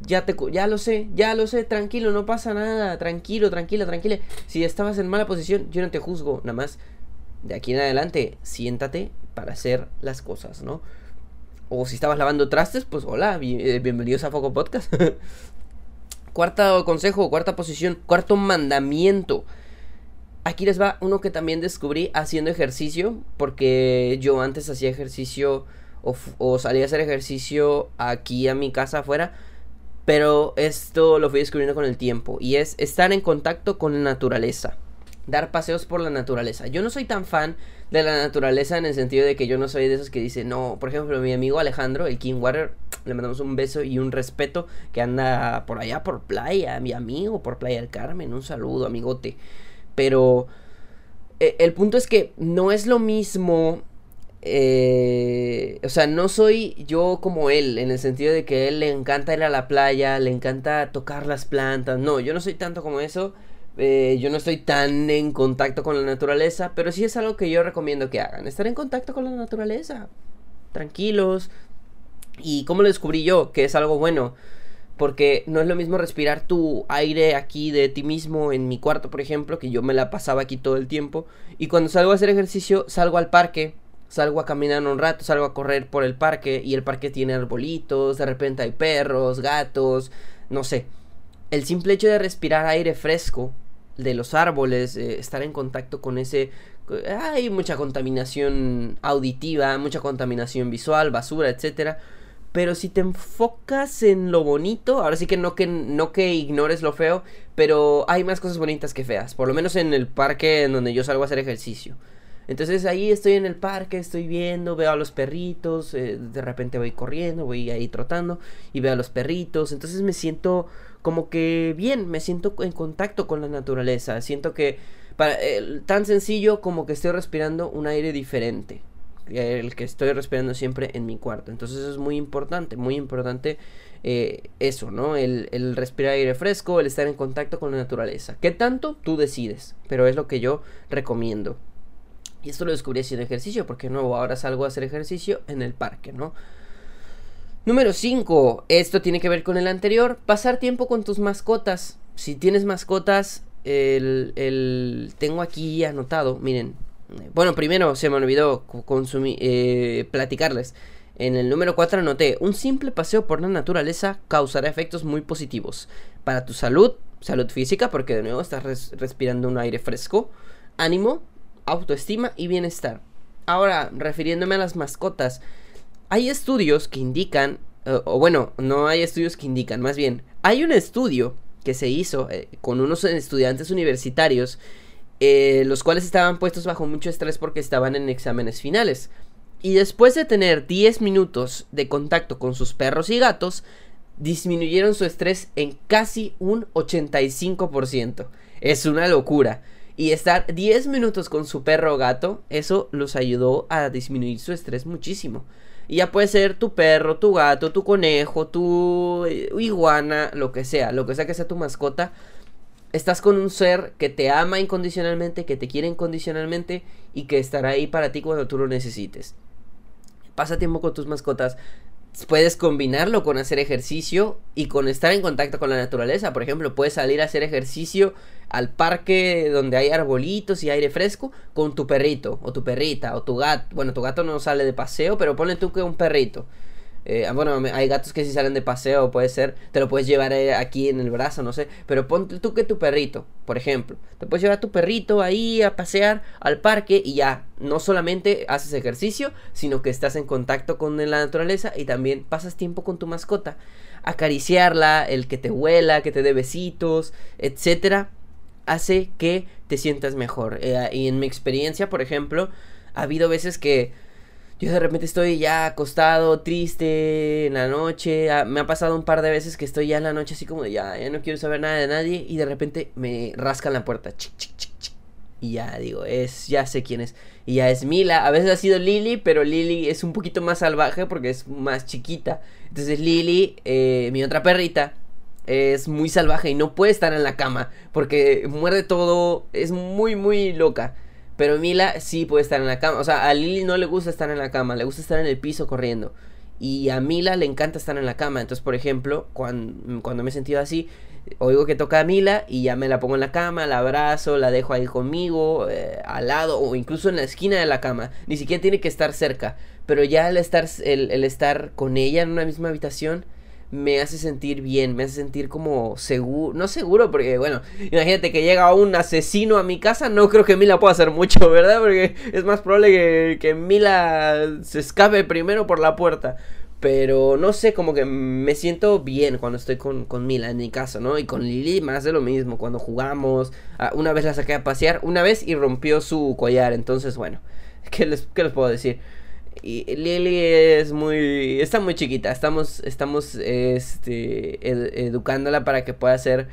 Ya te, ya lo sé, ya lo sé, tranquilo, no pasa nada, tranquilo, tranquila, tranquila. Si estabas en mala posición, yo no te juzgo, nada más. De aquí en adelante, siéntate para hacer las cosas, ¿no? O si estabas lavando trastes, pues hola, bi- eh, bienvenidos a Foco Podcast. Cuarto consejo, cuarta posición, cuarto mandamiento. Aquí les va uno que también descubrí haciendo ejercicio, porque yo antes hacía ejercicio o, o salía a hacer ejercicio aquí a mi casa afuera, pero esto lo fui descubriendo con el tiempo y es estar en contacto con la naturaleza. Dar paseos por la naturaleza. Yo no soy tan fan de la naturaleza en el sentido de que yo no soy de esos que dicen, no, por ejemplo, mi amigo Alejandro, el King Water, le mandamos un beso y un respeto que anda por allá por playa, mi amigo, por Playa del Carmen, un saludo, amigote. Pero eh, el punto es que no es lo mismo. Eh, o sea, no soy yo como él, en el sentido de que a él le encanta ir a la playa, le encanta tocar las plantas. No, yo no soy tanto como eso. eh, yo no estoy tan en contacto con la naturaleza, pero sí es algo que yo recomiendo que hagan. Estar en contacto con la naturaleza. Tranquilos. ¿Y cómo lo descubrí yo? Que es algo bueno. Porque no es lo mismo respirar tu aire aquí de ti mismo en mi cuarto, por ejemplo, que yo me la pasaba aquí todo el tiempo. Y cuando salgo a hacer ejercicio, salgo al parque, salgo a caminar un rato, salgo a correr por el parque. Y el parque tiene arbolitos, de repente hay perros, gatos, no sé. El simple hecho de respirar aire fresco de los árboles, eh, estar en contacto con ese... Hay mucha contaminación auditiva, mucha contaminación visual, basura, etcétera. Pero si te enfocas en lo bonito, ahora sí que no que no que ignores lo feo, pero hay más cosas bonitas que feas, por lo menos en el parque en donde yo salgo a hacer ejercicio. Entonces ahí estoy en el parque, estoy viendo, veo a los perritos, eh, de repente voy corriendo, voy ahí trotando y veo a los perritos, entonces me siento como que bien, me siento en contacto con la naturaleza, siento que para, tan sencillo como que estoy respirando un aire diferente el que estoy respirando siempre en mi cuarto. Entonces es muy importante, muy importante eh, eso, ¿no? El, el, respirar aire fresco, el estar en contacto con la naturaleza. ¿Qué tanto? Tú decides, pero es lo que yo recomiendo. Y esto lo descubrí haciendo ejercicio, porque nuevo, ahora salgo a hacer ejercicio en el parque, ¿no? Número 5, esto tiene que ver con el anterior, pasar tiempo con tus mascotas. Si tienes mascotas, el, el tengo aquí anotado, miren, bueno, primero se me olvidó eh, platicarles. En el número 4 anoté, un simple paseo por la naturaleza causará efectos muy positivos para tu salud, salud física, porque de nuevo estás res respirando un aire fresco, ánimo, autoestima y bienestar. Ahora, refiriéndome a las mascotas, hay estudios que indican, uh, o bueno, no hay estudios que indican, más bien, hay un estudio que se hizo eh, con unos estudiantes universitarios eh, los cuales estaban puestos bajo mucho estrés porque estaban en exámenes finales. Y después de tener 10 minutos de contacto con sus perros y gatos, disminuyeron su estrés en casi un 85%. Es una locura. Y estar 10 minutos con su perro o gato, eso los ayudó a disminuir su estrés muchísimo. Y ya puede ser tu perro, tu gato, tu conejo, tu iguana, lo que sea, lo que sea que sea tu mascota estás con un ser que te ama incondicionalmente, que te quiere incondicionalmente y que estará ahí para ti cuando tú lo necesites. Pasa tiempo con tus mascotas. Puedes combinarlo con hacer ejercicio y con estar en contacto con la naturaleza. Por ejemplo, puedes salir a hacer ejercicio al parque donde hay arbolitos y aire fresco con tu perrito o tu perrita o tu gato. Bueno, tu gato no sale de paseo, pero ponle tú que un perrito. Eh, bueno, hay gatos que si salen de paseo, puede ser, te lo puedes llevar eh, aquí en el brazo, no sé. Pero ponte tú que tu perrito, por ejemplo, te puedes llevar a tu perrito ahí a pasear al parque y ya, no solamente haces ejercicio, sino que estás en contacto con la naturaleza y también pasas tiempo con tu mascota. Acariciarla, el que te huela, que te dé besitos, etcétera, hace que te sientas mejor. Eh, y en mi experiencia, por ejemplo, ha habido veces que yo de repente estoy ya acostado, triste, en la noche. Ah, me ha pasado un par de veces que estoy ya en la noche así como de ya, ya no quiero saber nada de nadie. Y de repente me rascan la puerta. y ya digo, es, ya sé quién es. Y ya es Mila. A veces ha sido Lily, pero Lily es un poquito más salvaje porque es más chiquita. Entonces Lily, eh, mi otra perrita, es muy salvaje y no puede estar en la cama porque muerde todo. Es muy, muy loca. Pero Mila sí puede estar en la cama. O sea, a Lily no le gusta estar en la cama, le gusta estar en el piso corriendo. Y a Mila le encanta estar en la cama. Entonces, por ejemplo, cuando, me he sentido así, oigo que toca a Mila y ya me la pongo en la cama, la abrazo, la dejo ahí conmigo, eh, al lado o incluso en la esquina de la cama. Ni siquiera tiene que estar cerca. Pero ya el estar, el estar con ella en una misma habitación me hace sentir bien, me hace sentir como seguro, no seguro, porque bueno, imagínate que llega un asesino a mi casa, no creo que Mila pueda hacer mucho, ¿verdad? Porque es más probable que, que Mila se escape primero por la puerta. Pero no sé, como que me siento bien cuando estoy con, con Mila en mi casa, ¿no? Y con Lili más de lo mismo, cuando jugamos. Una vez la saqué a pasear, una vez y rompió su collar. Entonces, bueno, ¿qué les, qué les puedo decir? Y Lily es muy. Está muy chiquita. Estamos. Estamos. Este. educándola para que pueda ser.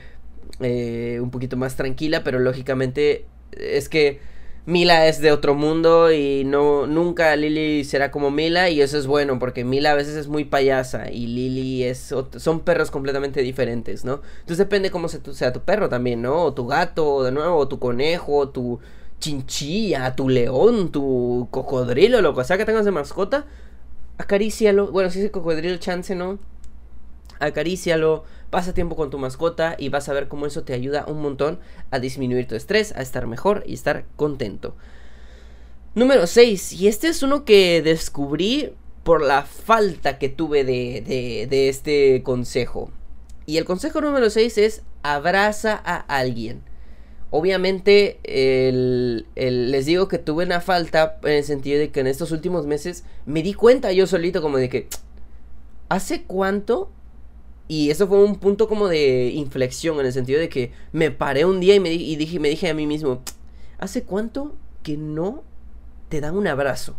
Eh, un poquito más tranquila. Pero lógicamente. Es que. Mila es de otro mundo. Y no. Nunca Lily será como Mila. Y eso es bueno. Porque Mila a veces es muy payasa. Y Lily es. Son perros completamente diferentes, ¿no? Entonces depende cómo sea tu, tu perro también, ¿no? O tu gato, de nuevo. O tu conejo. Tu chinchilla, tu león, tu cocodrilo, lo que sea que tengas de mascota, acarícialo. Bueno, si es cocodrilo, chance, ¿no? Acarícialo, pasa tiempo con tu mascota y vas a ver cómo eso te ayuda un montón a disminuir tu estrés, a estar mejor y estar contento. Número 6, y este es uno que descubrí por la falta que tuve de, de, de este consejo. Y el consejo número 6 es abraza a alguien. Obviamente, les digo que tuve una falta en el sentido de que en estos últimos meses me di cuenta yo solito como de que, ¿hace cuánto? Y eso fue un punto como de inflexión en el sentido de que me paré un día y me, dije, me dije a mí mismo, ¿hace cuánto que no te dan un abrazo?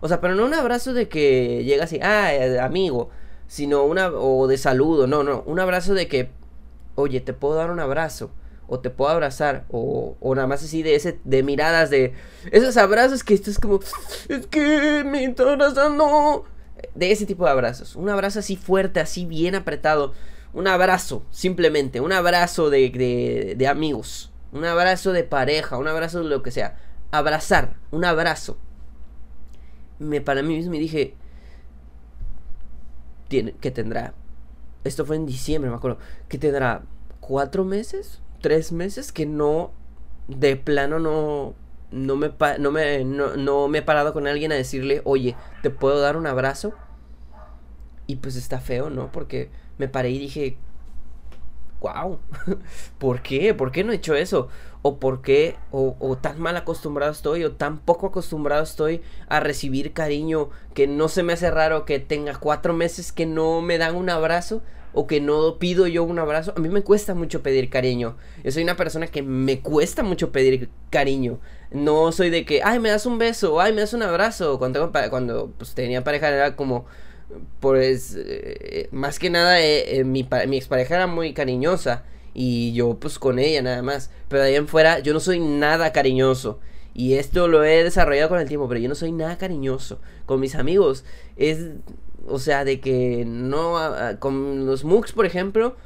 O sea, pero no un abrazo de que llegas y, ah, eh, amigo, sino una, o de saludo, no, no, un abrazo de que, oye, te puedo dar un abrazo o te puedo abrazar, o, o nada más así de ese, de miradas, de esos abrazos que estás como, es que me está abrazando. De ese tipo de abrazos. Un abrazo así fuerte, así bien apretado. Un abrazo, simplemente. Un abrazo de, de, amigos. Un abrazo de pareja. Un abrazo de lo que sea. Abrazar. Un abrazo. Me para mí mismo y dije. Tiene, que tendrá. Esto fue en diciembre, me acuerdo. Que tendrá cuatro meses tres meses que no, de plano no, no me, no me, no, me he parado con alguien a decirle, oye, ¿te puedo dar un abrazo? Y pues está feo, ¿no? Porque me paré y dije, wow, ¿por qué? ¿Por qué no he hecho eso? ¿O por qué? O, o, tan mal acostumbrado estoy? ¿O tan poco acostumbrado estoy a recibir cariño que no se me hace raro que tenga cuatro meses que no me dan un abrazo? O que no pido yo un abrazo. A mí me cuesta mucho pedir cariño. Yo soy una persona que me cuesta mucho pedir cariño. No soy de que, ay, me das un beso, ay, me das un abrazo. Cuando, cuando pues, tenía pareja era como, pues, eh, más que nada, eh, eh, mi, mi expareja era muy cariñosa. Y yo, pues, con ella nada más. Pero de ahí en fuera, yo no soy nada cariñoso. Y esto lo he desarrollado con el tiempo, pero yo no soy nada cariñoso. Con mis amigos es o sea, de que no, con los MOOCs, por ejemplo,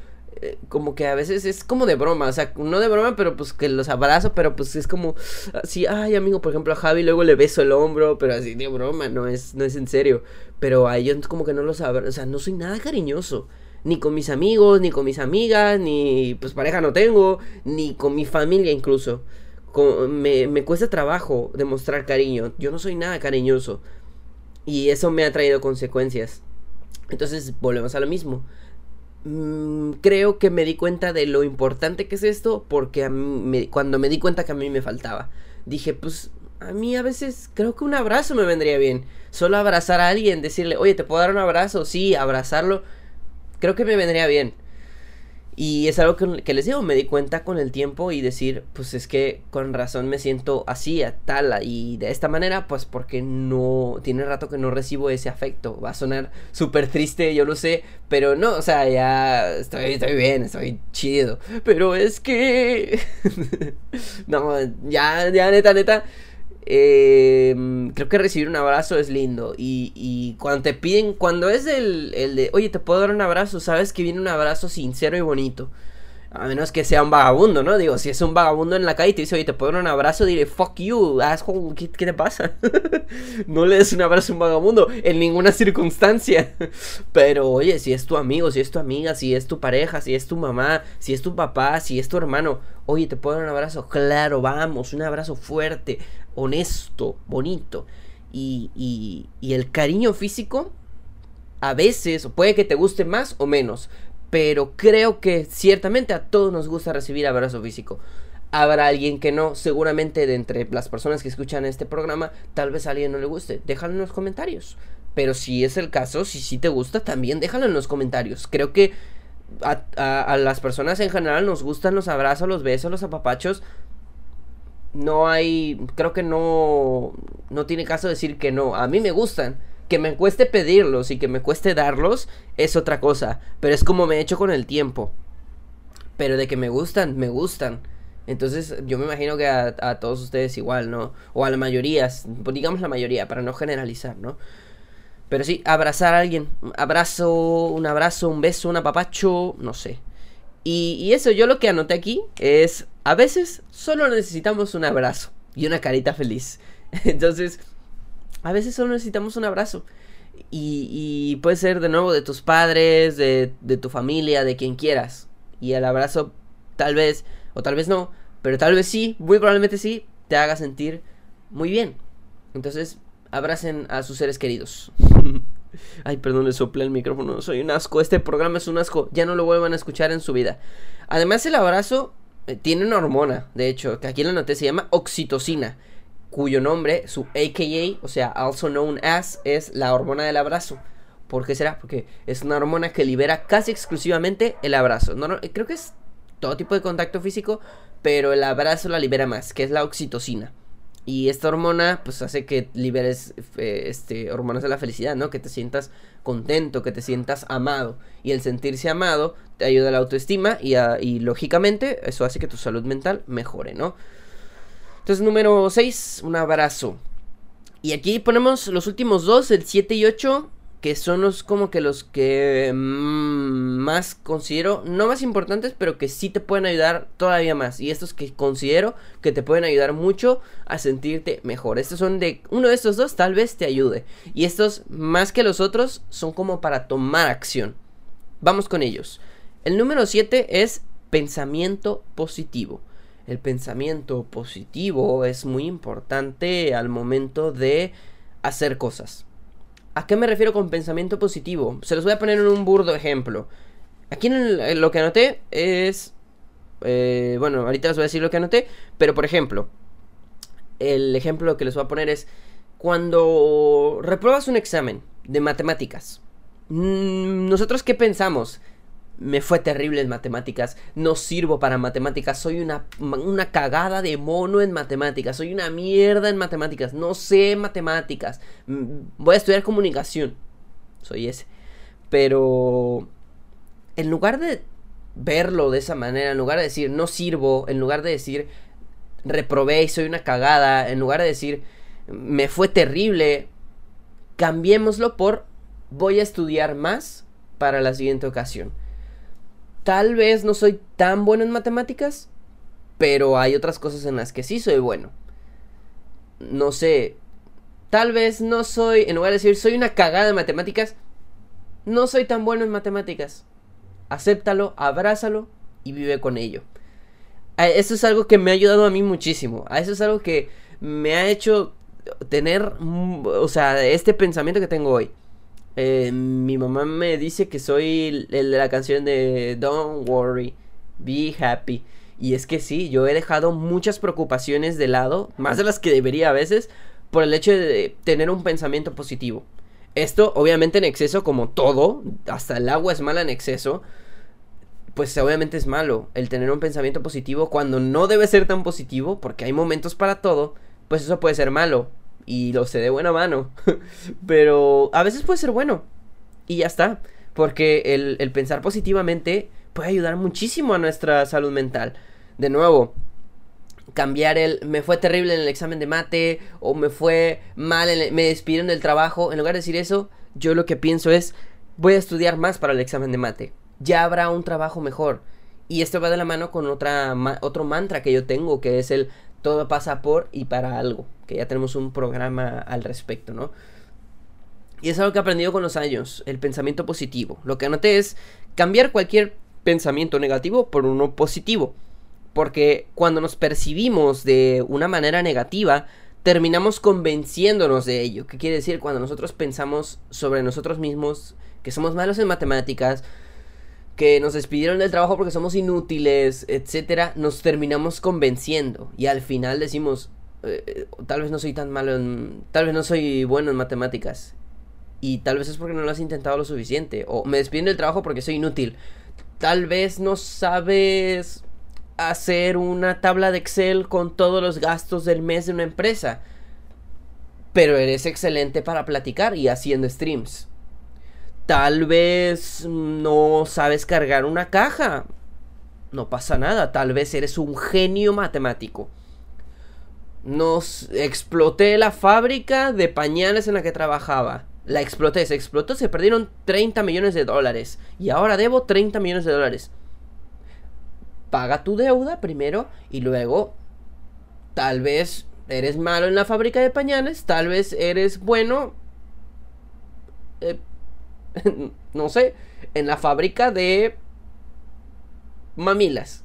eh, como que a veces es como de broma, o sea, no de broma, pero pues que los abrazo, pero pues es como así, ay amigo, por ejemplo a Javi luego le beso el hombro, pero así de broma, no es, no es en serio, pero a ellos como que no los abrazo, o sea, no soy nada cariñoso, ni con mis amigos, ni con mis amigas, ni pues pareja no tengo, ni con mi familia incluso. me, me cuesta trabajo demostrar cariño, yo no soy nada cariñoso, y eso me ha traído consecuencias. Entonces volvemos a lo mismo. Mm, creo que me di cuenta de lo importante que es esto porque cuando me di cuenta que a mí me faltaba. Dije, pues a mí a veces creo que un abrazo me vendría bien. Solo abrazar a alguien, decirle, oye, ¿te puedo dar un abrazo? Sí, abrazarlo. Creo que me vendría bien. Y es algo que, les digo, me di cuenta con el tiempo y decir, pues es que con razón me siento así, a tal, y de esta manera, pues porque no, tiene rato que no recibo ese afecto. Va a sonar súper triste, yo lo sé, pero no, o sea, ya estoy, estoy bien, estoy chido. Pero es que... no, ya, ya, neta, neta eh, creo que recibir un abrazo es lindo. Y, cuando te piden, cuando es el, el, de, oye, te puedo dar un abrazo, sabes que viene un abrazo sincero y bonito. A menos que sea un vagabundo, ¿no? Digo, si es un vagabundo en la calle y te dice, oye, te puedo dar un abrazo, diré, fuck you, asshole, ¿qué, qué te pasa? no le des un abrazo a un vagabundo en ninguna circunstancia. Pero, oye, si es tu amigo, si es tu amiga, si es tu pareja, si es tu mamá, si es tu papá, si es tu hermano, oye, te puedo dar un abrazo, claro, vamos, un abrazo fuerte, honesto, bonito. Y, y, y el cariño físico, a veces, puede que te guste más o menos, pero creo que ciertamente a todos nos gusta recibir abrazo físico. Habrá alguien que no, seguramente de entre las personas que escuchan este programa, tal vez a alguien no le guste. Déjalo en los comentarios. Pero si es el caso, si sí te gusta, también déjalo en los comentarios. Creo que a, a, las personas en general nos gustan los abrazos, los besos, los apapachos. No hay, creo que no, no tiene caso decir que no. A mí me gustan. Que me cueste pedirlos y que me cueste darlos es otra cosa. Pero es como me he hecho con el tiempo. Pero de que me gustan, me gustan. Entonces yo me imagino que a, todos ustedes igual, ¿no? O a la mayoría, digamos la mayoría, para no generalizar, ¿no? Pero sí, abrazar a alguien. Abrazo, un abrazo, un beso, un apapacho, no sé. Y, y eso, yo lo que anoté aquí es, a veces solo necesitamos un abrazo y una carita feliz. Entonces, a veces solo necesitamos un abrazo. Y, puede ser de nuevo de tus padres, de, de, tu familia, de quien quieras. Y el abrazo tal vez, o tal vez no, pero tal vez sí, muy probablemente sí, te haga sentir muy bien. Entonces, abracen a sus seres queridos. Ay, perdón, le soplé el micrófono, soy un asco. Este programa es un asco, ya no lo vuelvan a escuchar en su vida. Además, el abrazo tiene una hormona, de hecho, que aquí la noté, se llama oxitocina cuyo nombre, su AKA, o sea, also known as, es la hormona del abrazo. ¿Por qué será? Porque es una hormona que libera casi exclusivamente el abrazo. No, creo que es todo tipo de contacto físico, pero el abrazo la libera más, que es la oxitocina. Y esta hormona pues hace que liberes eh, este, hormonas de la felicidad, ¿no? Que te sientas contento, que te sientas amado. Y el sentirse amado te ayuda la autoestima y, y lógicamente eso hace que tu salud mental mejore, ¿no? Entonces, número 6, un abrazo. Y aquí ponemos los últimos dos, el 7 y 8, que son los como que los que mm, más considero, no más importantes, pero que sí te pueden ayudar todavía más. Y estos que considero que te pueden ayudar mucho a sentirte mejor. Estos son de uno de estos dos, tal vez te ayude. Y estos, más que los otros, son como para tomar acción. Vamos con ellos. El número 7 es pensamiento positivo el pensamiento positivo es muy importante al momento de hacer cosas. ¿A qué me refiero con pensamiento positivo? Se los voy a poner en un burdo ejemplo. Aquí lo que anoté es... Eh, bueno, ahorita les voy a decir lo que anoté, pero por ejemplo, el ejemplo que les voy a poner es cuando repruebas un examen de matemáticas. Mm, ¿Nosotros qué pensamos? Me fue terrible en matemáticas, no sirvo para matemáticas, soy una, una cagada de mono en matemáticas, soy una mierda en matemáticas, no sé matemáticas, mm, voy a estudiar comunicación, soy ese. Pero en lugar de verlo de esa manera, en lugar de decir no sirvo, en lugar de decir reprobé y soy una cagada, en lugar de decir me fue terrible, cambiémoslo por voy a estudiar más para la siguiente ocasión Tal vez no soy tan bueno en matemáticas, pero hay otras cosas en las que sí soy bueno. No sé, tal vez no soy, en lugar de decir soy una cagada de matemáticas, no soy tan bueno en matemáticas. Acéptalo, abrázalo y vive con ello. Eso es algo que me ha ayudado a mí muchísimo. Eso es algo que me ha hecho tener, o sea, este pensamiento que tengo hoy. Eh, mi mamá me dice que soy el de la canción de Don't Worry, Be Happy. Y es que sí, yo he dejado muchas preocupaciones de lado, más de las que debería a veces, por el hecho de tener un pensamiento positivo. Esto, obviamente, en exceso, como todo, hasta el agua es mala en exceso, pues obviamente es malo el tener un pensamiento positivo cuando no debe ser tan positivo, porque hay momentos para todo, pues eso puede ser malo. Y lo sé de buena mano. Pero a veces puede ser bueno. Y ya está. Porque el, el pensar positivamente puede ayudar muchísimo a nuestra salud mental de nuevo, cambiar el me fue terrible en el examen de mate o me fue mal, me despidieron del trabajo, en lugar de decir eso, yo lo que pienso es voy a estudiar más para el examen de mate. Ya habrá un trabajo mejor. Y esto va de la mano con otra otro mantra que yo tengo, que es el todo pasa por y para algo, que ya tenemos un programa al respecto, ¿no? Y es algo que he aprendido con los años, el pensamiento positivo. Lo que anoté es cambiar cualquier pensamiento negativo por uno positivo. Porque cuando nos percibimos de una manera negativa, terminamos convenciéndonos de ello. ¿Qué quiere decir? Cuando nosotros pensamos sobre nosotros mismos, que somos malos en matemáticas, que nos despidieron del trabajo porque somos inútiles, etcétera, nos terminamos convenciendo. Y al final decimos, eh, tal vez no soy tan malo en. Tal vez no soy bueno en matemáticas. Y tal vez es porque no lo has intentado lo suficiente. O me despiden del trabajo porque soy inútil. Tal vez no sabes hacer una tabla de Excel con todos los gastos del mes de una empresa. Pero eres excelente para platicar y haciendo streams. Tal vez no sabes cargar una caja. No pasa nada. Tal vez eres un genio matemático. Nos exploté la fábrica de pañales en la que trabajaba. La exploté, se explotó, se perdieron 30 millones de dólares. Y ahora debo 30 millones de dólares paga tu deuda primero y luego tal vez eres malo en la fábrica de pañales, tal vez eres bueno, eh, no sé, en la fábrica de mamilas.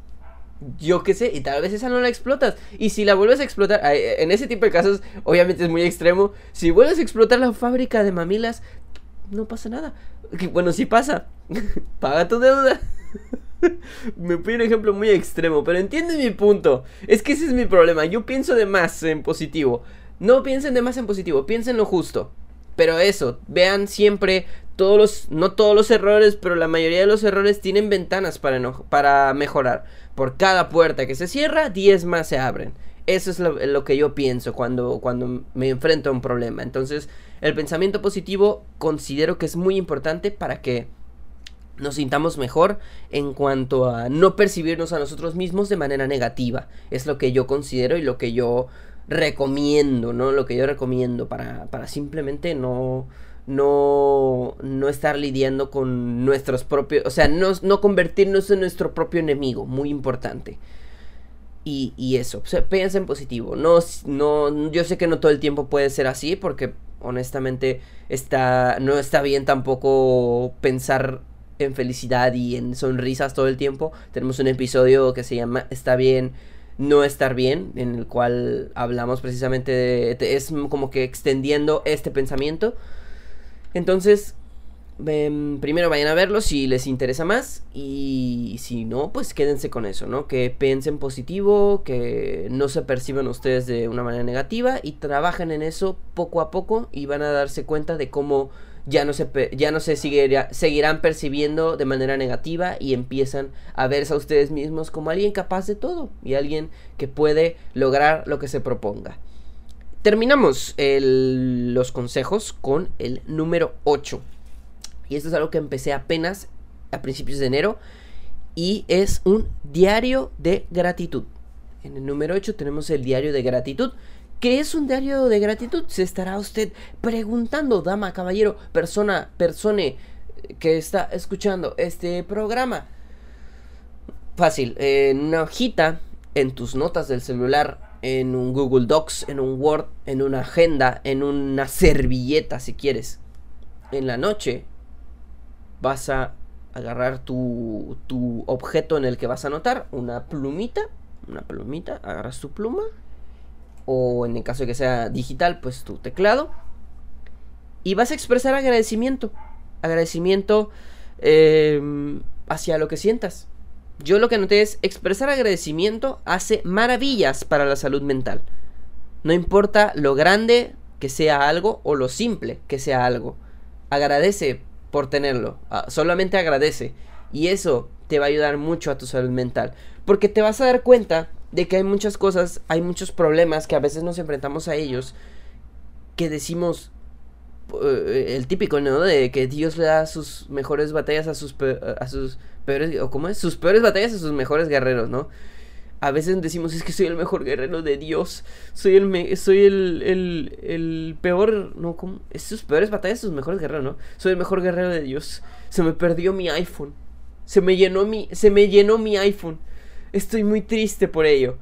Yo qué sé, y tal vez esa no la explotas. Y si la vuelves a explotar, en ese tipo de casos, obviamente es muy extremo. Si vuelves a explotar la fábrica de mamilas, no pasa nada. Bueno, sí pasa. Paga tu deuda. Me fui un ejemplo muy extremo, pero entiende mi punto. Es que ese es mi problema. Yo pienso de más en positivo. No piensen de más en positivo, piensen lo justo. Pero eso, vean siempre todos los, no todos los errores, pero la mayoría de los errores tienen ventanas para, para mejorar. Por cada puerta que se cierra, 10 más se abren. Eso es lo, que yo pienso cuando, cuando me enfrento a un problema. Entonces, el pensamiento positivo considero que es muy importante para que nos sintamos mejor en cuanto a no percibirnos a nosotros mismos de manera negativa. Es lo que yo considero y lo que yo recomiendo, ¿no? Lo que yo recomiendo para, para simplemente no, no, no estar lidiando con nuestros propios, o sea, no, no convertirnos en nuestro propio enemigo, muy importante. Y, y eso, o piensa en positivo. No, no, yo sé que no todo el tiempo puede ser así porque honestamente está, no está bien tampoco pensar en felicidad y en sonrisas todo el tiempo. Tenemos un episodio que se llama Está bien no estar bien, en el cual hablamos precisamente de, es como que extendiendo este pensamiento. Entonces, em, primero vayan a verlo si les interesa más y si no, pues quédense con eso, ¿no? Que piensen positivo, que no se perciban ustedes de una manera negativa y trabajen en eso poco a poco y van a darse cuenta de cómo ya no se, ya no se seguirán percibiendo de manera negativa y empiezan a verse a ustedes mismos como alguien capaz de todo y alguien que puede lograr lo que se proponga. Terminamos los consejos con el número 8. Y esto es algo que empecé apenas a principios de enero. Y es un diario de gratitud. En el número 8 tenemos el diario de gratitud. ¿Qué es un diario de gratitud? Se estará usted preguntando, dama, caballero, persona, persone que está escuchando este programa. Fácil, en una hojita, en tus notas del celular, en un Google Docs, en un Word, en una agenda, en una servilleta si quieres. En la noche vas a agarrar tu, tu objeto en el que vas a anotar, una plumita, una plumita, agarras tu pluma o en el caso de que sea digital, pues tu teclado. Y vas a expresar agradecimiento. Agradecimiento em, hacia lo que sientas. Yo lo que noté es expresar agradecimiento hace maravillas para la salud mental. No importa lo grande que sea algo o lo simple que sea algo. Agradece por tenerlo. Ah, solamente agradece. Y eso te va a ayudar mucho a tu salud mental. Porque te vas a dar cuenta de que hay muchas cosas, hay muchos problemas que a veces nos enfrentamos a ellos que decimos eh, el típico, ¿no? De que Dios le da sus mejores batallas a sus, a sus peores, o cómo es, sus peores batallas a sus mejores guerreros, ¿no? A veces decimos, es que soy el mejor guerrero de Dios, soy el, soy el, el, el peor, no, ¿cómo? Es sus peores batallas sus mejores guerreros, ¿no? Soy el mejor guerrero de Dios, se me perdió mi iPhone, se me llenó mi, se me llenó mi iPhone, estoy muy triste por ello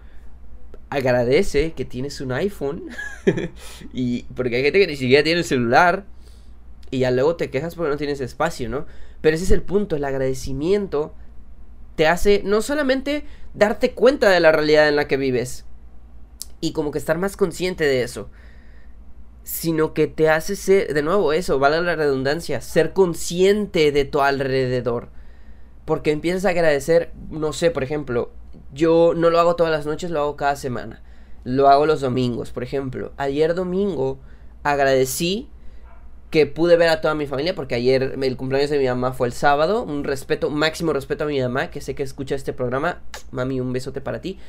agradece que tienes un iPhone. y porque hay gente que ni siquiera tiene un celular. Y ya luego te quejas porque no tienes espacio, ¿no? Pero ese es el punto, el agradecimiento te hace no solamente darte cuenta de la realidad en la que vives y como que estar más consciente de eso, sino que te hace ser, de nuevo eso, vale la redundancia, ser consciente de tu alrededor. Porque empiezas a agradecer, no sé, por ejemplo, yo no lo hago todas las noches, lo hago cada semana. Lo hago los domingos, por ejemplo. Ayer domingo agradecí que pude ver a toda mi familia porque ayer el cumpleaños de mi mamá fue el sábado. Un respeto, máximo respeto a mi mamá, que sé que escucha este programa. Mami, un besote para ti.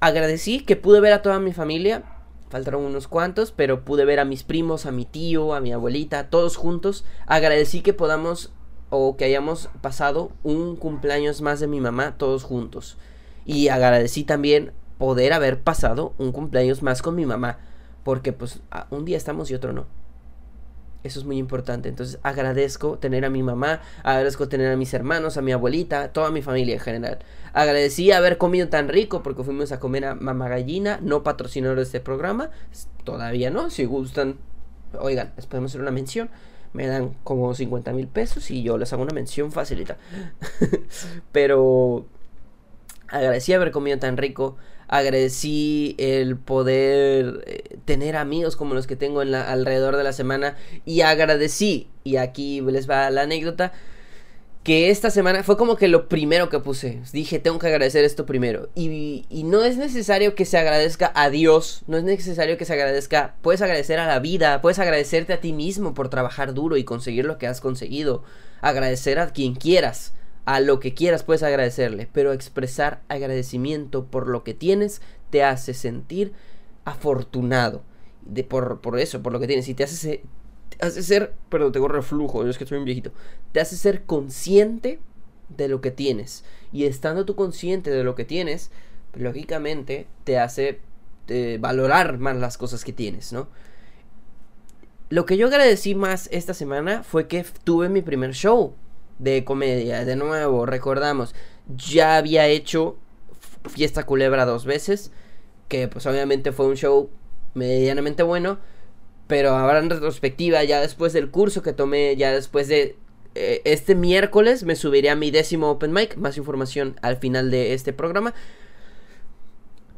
Agradecí que pude ver a toda mi familia. Faltaron unos cuantos, pero pude ver a mis primos, a mi tío, a mi abuelita, todos juntos. Agradecí que podamos o que hayamos pasado un cumpleaños más de mi mamá todos juntos. Y agradecí también poder haber pasado un cumpleaños más con mi mamá. Porque pues un día estamos y otro no. Eso es muy importante. Entonces agradezco tener a mi mamá, agradezco tener a mis hermanos, a mi abuelita, toda mi familia en general. Agradecí haber comido tan rico porque fuimos a comer a Mamá Gallina, no patrocinador de este programa. Todavía no, si gustan, oigan, les podemos hacer una mención. Me dan como 50 mil pesos y yo les hago una mención facilita. Pero Agradecí haber comido tan rico. Agradecí el poder eh, tener amigos como los que tengo en la, alrededor de la semana. Y agradecí, y aquí les va la anécdota, que esta semana fue como que lo primero que puse. Dije, tengo que agradecer esto primero. Y, y, no es necesario que se agradezca a Dios, no es necesario que se agradezca, puedes agradecer a la vida, puedes agradecerte a ti mismo por trabajar duro y conseguir lo que has conseguido. Agradecer a quien quieras a lo que quieras puedes agradecerle, pero expresar agradecimiento por lo que tienes te hace sentir afortunado. De por, por eso, por lo que tienes y te hace, te hace ser, perdón, tengo reflujo, es que estoy un viejito, te hace ser consciente de lo que tienes. Y estando tú consciente de lo que tienes, lógicamente te hace valorar más las cosas que tienes, ¿no? Lo que yo agradecí más esta semana fue que tuve mi primer show de comedia. De nuevo, recordamos, ya había hecho Fiesta Culebra dos veces, que pues obviamente fue un show medianamente bueno, pero ahora en retrospectiva, ya después del curso que tomé, ya después de eh, este miércoles me subiré a mi décimo open mic, más información al final de este programa.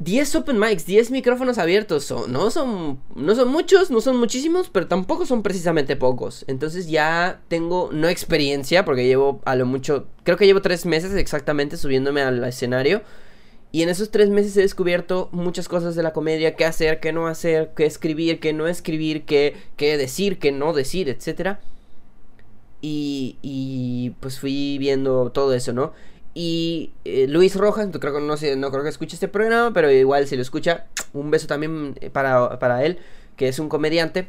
10 open mics, 10 micrófonos abiertos. Son, no, son, no son muchos, no son muchísimos, pero tampoco son precisamente pocos. Entonces ya tengo, no experiencia, porque llevo a lo mucho, creo que llevo 3 meses exactamente subiéndome al escenario. Y en esos 3 meses he descubierto muchas cosas de la comedia, qué hacer, qué no hacer, qué escribir, qué no escribir, qué, decir, qué no decir, etc. Y, y pues fui viendo todo eso, ¿no? Y eh, Luis Rojas, no creo que escuche este programa, pero igual si lo escucha, un beso también eh, para, para él, que es un comediante.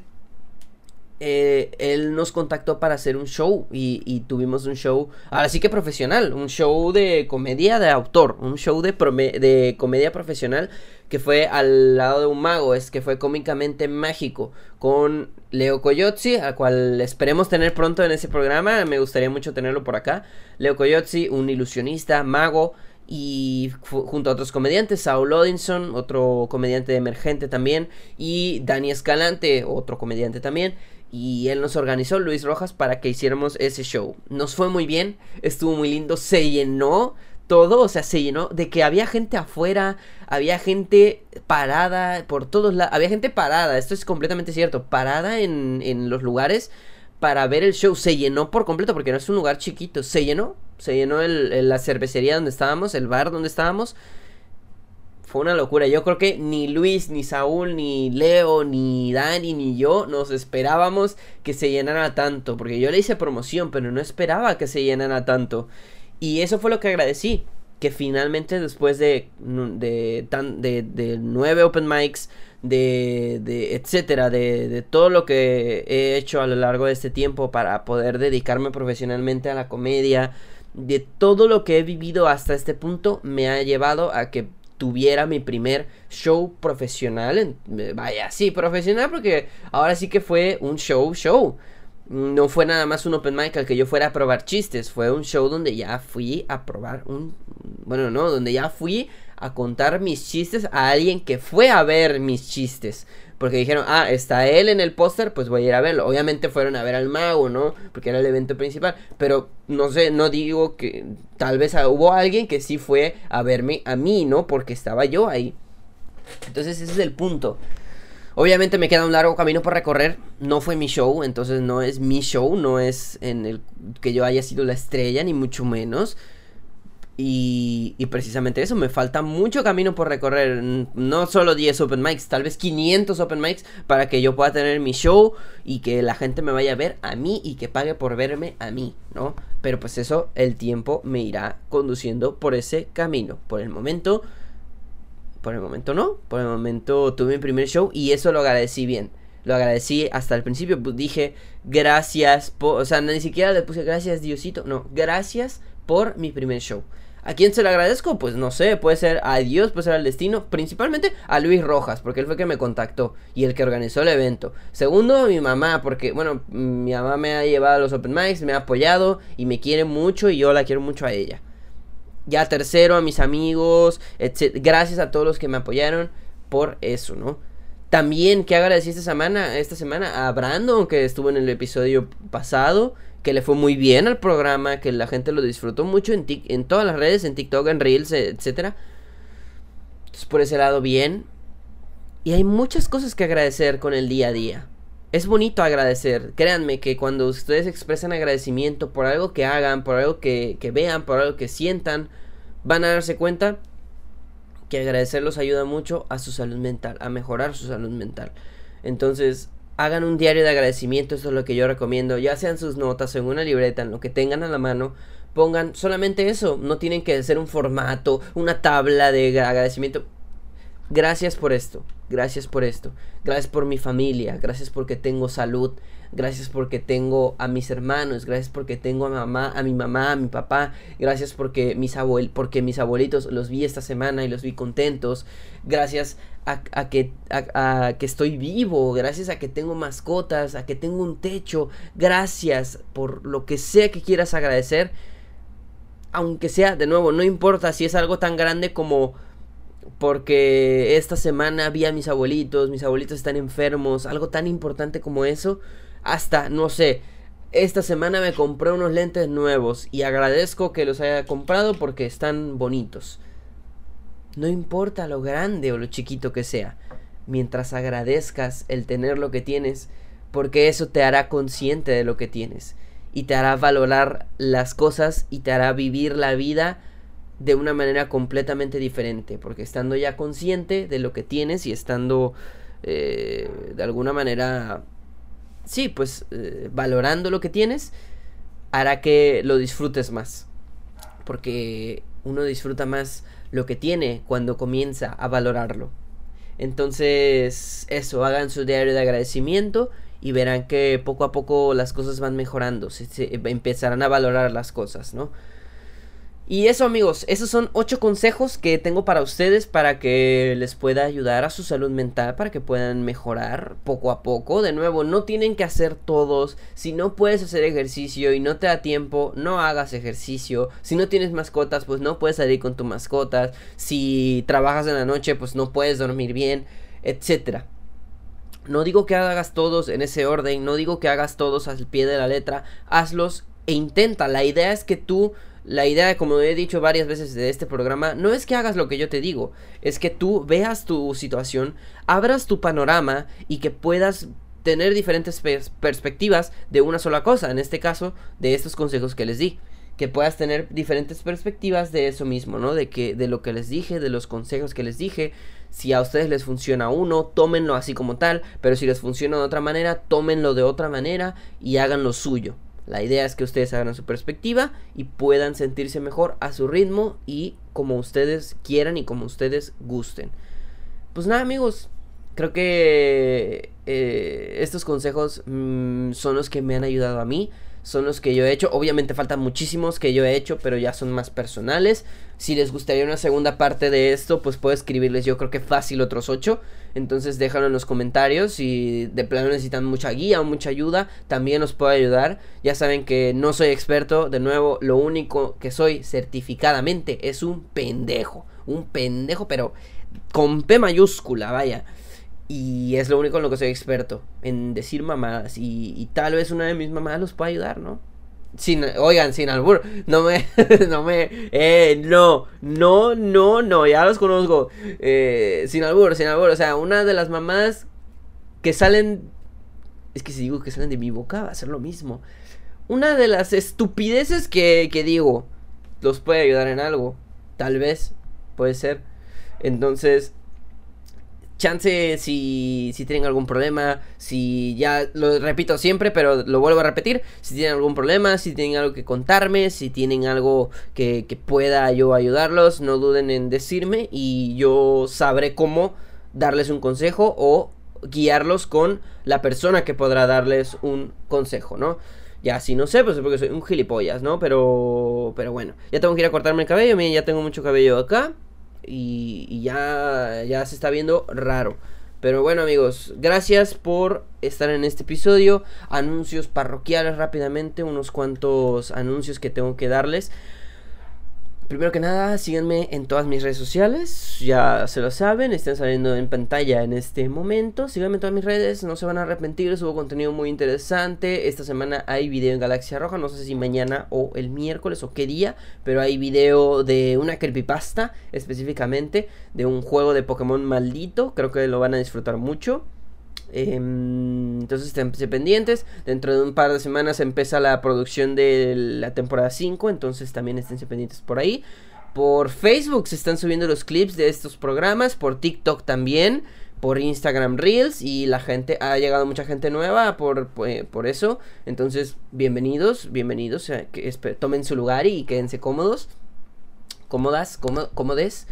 Eh, él nos contactó para hacer un show y, tuvimos un show, ahora sí que profesional, un show de comedia de autor, un show de, de comedia profesional que fue al lado de un mago, es que fue cómicamente mágico, con Leo Coyotzi, al cual esperemos tener pronto en ese programa, me gustaría mucho tenerlo por acá. Leo Coyotzi, un ilusionista, mago, y junto a otros comediantes, Saul Odinson, otro comediante emergente también, y Dani Escalante, otro comediante también, y él nos organizó, Luis Rojas, para que hiciéramos ese show. Nos fue muy bien, estuvo muy lindo, se llenó todo, o sea, se llenó de que había gente afuera, había gente parada por todos lados, había gente parada, esto es completamente cierto, parada en, en los lugares para ver el show, se llenó por completo porque no es un lugar chiquito, se llenó, se llenó el, la cervecería donde estábamos, el bar donde estábamos, fue una locura. Yo creo que ni Luis, ni Saúl, ni Leo, ni Dani, ni yo nos esperábamos que se llenara tanto. Porque yo le hice promoción, pero no esperaba que se llenara tanto. Y eso fue lo que agradecí. Que finalmente después de, de, tan, de, de nueve open mics, de, de etcétera, de, de todo lo que he hecho a lo largo de este tiempo para poder dedicarme profesionalmente a la comedia, de todo lo que he vivido hasta este punto, me ha llevado a que tuviera mi primer show profesional. vaya, sí, profesional porque ahora sí que fue un show, show. No fue nada más un open mic al que yo fuera a probar chistes. Fue un show donde ya fui a probar un... Bueno, no, donde ya fui a contar mis chistes a alguien que fue a ver mis chistes. Porque dijeron, ah, está él en el póster, pues voy a ir a verlo. Obviamente fueron a ver al mago, ¿no? Porque era el evento principal. Pero no sé, no digo que tal vez hubo alguien que sí fue a verme a mí, ¿no? Porque estaba yo ahí. Entonces ese es el punto. Obviamente me queda un largo camino por recorrer. No fue mi show, entonces no es mi show, no es en el que yo haya sido la estrella, ni mucho menos. Y, precisamente eso, me falta mucho camino por recorrer. No solo 10 open mics, tal vez 500 open mics para que yo pueda tener mi show y que la gente me vaya a ver a mí y que pague por verme a mí, ¿no? Pero pues eso, el tiempo me irá conduciendo por ese camino. Por el momento, por el momento no. Por el momento tuve mi primer show y eso lo agradecí bien. Lo agradecí hasta el principio. Pues dije gracias por. O sea, ni siquiera le puse gracias, Diosito. No, gracias por mi primer show. ¿A quién se lo agradezco? Pues no sé, puede ser a Dios, puede ser al destino, principalmente a Luis Rojas, porque él fue el que me contactó y el que organizó el evento. Segundo, mi mamá, porque bueno, mi mamá me ha llevado a los open mics, me ha apoyado y me quiere mucho y yo la quiero mucho a ella. Ya tercero, a mis amigos, etc. Gracias a todos los que me apoyaron por eso, ¿no? También que agradecí esta semana, esta semana a Brandon, que estuvo en el episodio pasado que le fue muy bien al programa, que la gente lo disfrutó mucho en, en todas las redes, en TikTok, en Reels, etc. Entonces, por ese lado, bien. Y hay muchas cosas que agradecer con el día a día. Es bonito agradecer. Créanme que cuando ustedes expresan agradecimiento por algo que hagan, por algo que, que vean, por algo que sientan, van a darse cuenta que agradecer los ayuda mucho a su salud mental, a mejorar su salud mental. Entonces, hagan un diario de agradecimiento, eso es lo que yo recomiendo, ya sean sus notas en una libreta, en lo que tengan a la mano, pongan solamente eso, no tienen que hacer un formato, una tabla de agradecimiento. Gracias por esto, gracias por esto, gracias por mi familia, gracias porque tengo salud, gracias porque tengo a mis hermanos, gracias porque tengo a mamá, a mi mamá, a mi papá, gracias porque mis abuel porque mis abuelitos los vi esta semana y los vi contentos, gracias a, que, a, que estoy vivo, gracias a que tengo mascotas, a que tengo un techo, gracias por lo que sea que quieras agradecer, aunque sea, de nuevo, no importa si es algo tan grande como porque esta semana vi a mis abuelitos, mis abuelitos están enfermos, algo tan importante como eso, hasta, no sé, esta semana me compré unos lentes nuevos y agradezco que los haya comprado porque están bonitos. No importa lo grande o lo chiquito que sea, mientras agradezcas el tener lo que tienes, porque eso te hará consciente de lo que tienes y te hará valorar las cosas y te hará vivir la vida de una manera completamente diferente, porque estando ya consciente de lo que tienes y estando eh, de alguna manera, sí, pues eh, valorando lo que tienes, hará que lo disfrutes más, porque uno disfruta más lo que tiene cuando comienza a valorarlo. Entonces, eso, hagan su diario de agradecimiento y verán que poco a poco las cosas van mejorando, se, empezarán a valorar las cosas, ¿no? Y eso amigos, esos son ocho consejos que tengo para ustedes para que les pueda ayudar a su salud mental, para que puedan mejorar poco a poco. De nuevo, no tienen que hacer todos. Si no puedes hacer ejercicio y no te da tiempo, no hagas ejercicio. Si no tienes mascotas, pues no puedes salir con tu mascotas. Si trabajas en la noche, pues no puedes dormir bien, etcétera. No digo que hagas todos en ese orden, no digo que hagas todos al pie de la letra, hazlos e intenta. La idea es que tú la idea, como he dicho varias veces de este programa, no es que hagas lo que yo te digo, es que tú veas tu situación, abras tu panorama y que puedas tener diferentes perspectivas de una sola cosa, en este caso, de estos consejos que les di que puedas tener diferentes perspectivas de eso mismo, ¿no? De que de lo que les dije, de los consejos que les dije, si a ustedes les funciona uno, tómenlo así como tal, pero si les funciona de otra manera, tómenlo de otra manera y hagan lo suyo. La idea es que ustedes hagan su perspectiva y puedan sentirse mejor a su ritmo y como ustedes quieran y como ustedes gusten. Pues nada amigos, creo que eh, estos consejos mm, son los que me han ayudado a mí son los que yo he hecho. Obviamente faltan muchísimos que yo he hecho, pero ya son más personales. Si les gustaría una segunda parte de esto, pues puedo escribirles yo creo que fácil otros 8. Entonces déjalo en los comentarios. Si de plano necesitan mucha guía o mucha ayuda, también os puedo ayudar. Ya saben que no soy experto. De nuevo, lo único que soy certificadamente es un pendejo. Un pendejo, pero con P mayúscula, vaya. Y es lo único en lo que soy experto, en decir mamadas. Y, tal vez una de mis mamadas los pueda ayudar, ¿no? Sin, oigan, sin albur, no me, no me, eh, no, no, no, no, ya los conozco, eh, sin albur, sin albur, o sea, una de las mamadas que salen, es que si digo que salen de mi boca va a ser lo mismo, una de las estupideces que, que digo, los puede ayudar en algo, tal vez, puede ser, entonces, chance si, si tienen algún problema, si ya lo repito siempre, pero lo vuelvo a repetir, si tienen algún problema, si tienen algo que contarme, si tienen algo que, que pueda yo ayudarlos, no duden en decirme y yo sabré cómo darles un consejo o guiarlos con la persona que podrá darles un consejo, ¿no? Ya, si no sé, pues es porque soy un gilipollas, ¿no? Pero, pero bueno, ya tengo que ir a cortarme el cabello, miren, ya tengo mucho cabello acá y, ya, ya se está viendo raro. Pero bueno amigos, gracias por estar en este episodio. Anuncios parroquiales rápidamente, unos cuantos anuncios que tengo que darles. Primero que nada, síganme en todas mis redes sociales, ya se lo saben, están saliendo en pantalla en este momento. Síganme en todas mis redes, no se van a arrepentir, subo contenido muy interesante. Esta semana hay video en Galaxia Roja, no sé si mañana o el miércoles o qué día, pero hay video de una creepypasta específicamente, de un juego de Pokémon maldito, creo que lo van a disfrutar mucho. Em, entonces estén pendientes. Dentro de un par de semanas empieza la producción de la temporada 5. Entonces también estén pendientes por ahí. Por Facebook se están subiendo los clips de estos programas. Por TikTok también. Por Instagram Reels. Y la gente, ha llegado mucha gente nueva por, por, eso. Entonces, bienvenidos, bienvenidos. que, tomen su lugar y quédense cómodos. Cómodas, cómodes.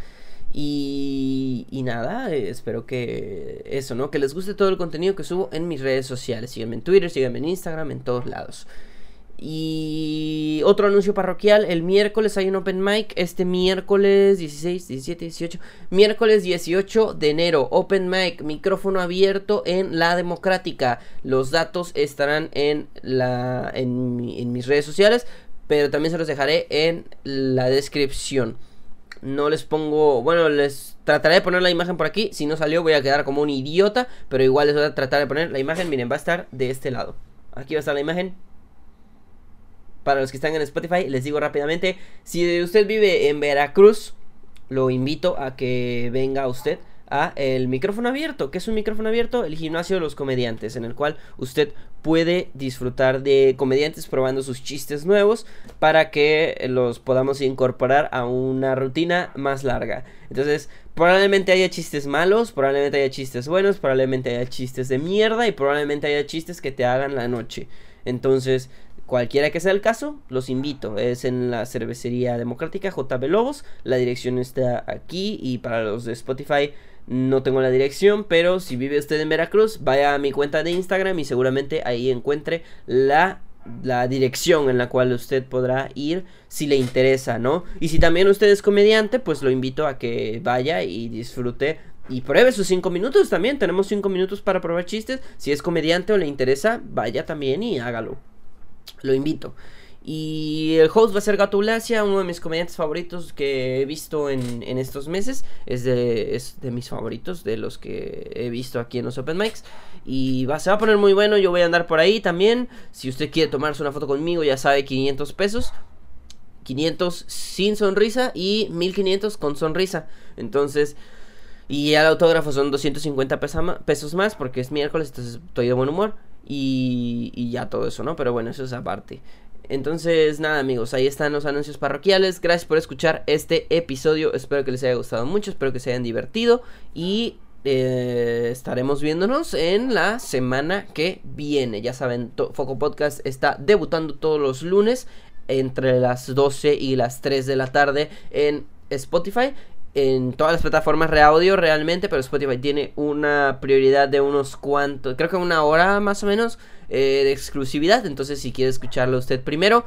Y, nada, espero que eso, ¿no? Que les guste todo el contenido que subo en mis redes sociales. Síganme en Twitter, síganme en Instagram, en todos lados. Y otro anuncio parroquial, el miércoles hay un open mic, este miércoles 16, 17, 18, miércoles 18 de enero, open mic, micrófono abierto en la democrática. Los datos estarán en, la, en mis redes sociales, pero también se los dejaré en la descripción. No les pongo, bueno, les trataré de poner la imagen por aquí. Si no salió voy a quedar como un idiota, pero igual les voy a tratar de poner la imagen. Miren, va a estar de este lado. Aquí va a estar la imagen. Para los que están en Spotify, les digo rápidamente, si usted vive en Veracruz, lo invito a que venga usted a el micrófono abierto. que es un micrófono abierto? El gimnasio de los comediantes, en el cual usted puede disfrutar de comediantes probando sus chistes nuevos para que los podamos incorporar a una rutina más larga. Entonces, probablemente haya chistes malos, probablemente haya chistes buenos, probablemente haya chistes de mierda y probablemente haya chistes que te hagan la noche. Entonces, Cualquiera que sea el caso, los invito. Es en la cervecería democrática JB Lobos. La dirección está aquí y para los de Spotify no tengo la dirección, pero si vive usted en Veracruz, vaya a mi cuenta de Instagram y seguramente ahí encuentre la, la dirección en la cual usted podrá ir si le interesa, ¿no? Y si también usted es comediante, pues lo invito a que vaya y disfrute y pruebe sus 5 minutos también. Tenemos 5 minutos para probar chistes. Si es comediante o le interesa, vaya también y hágalo. Lo invito. Y el host va a ser Gato Ulacia, uno de mis comediantes favoritos que he visto en, estos meses. Es de, es de mis favoritos, de los que he visto aquí en los Open Mics. Y va, se va a poner muy bueno, yo voy a andar por ahí también. Si usted quiere tomarse una foto conmigo, ya sabe, 500 pesos. 500 sin sonrisa y 1500 con sonrisa. Entonces, y el autógrafo son 250 pesos más porque es miércoles, entonces estoy de buen humor. Y, y ya todo eso, ¿no? Pero bueno, eso es aparte. Entonces, nada amigos, ahí están los anuncios parroquiales. Gracias por escuchar este episodio. Espero que les haya gustado mucho, espero que se hayan divertido. Y eh, estaremos viéndonos en la semana que viene. Ya saben, Foco Podcast está debutando todos los lunes entre las 12 y las 3 de la tarde en Spotify en todas las plataformas de audio realmente, pero Spotify tiene una prioridad de unos cuantos, creo que una hora más o menos eh, de exclusividad. Entonces, si quiere escucharlo usted primero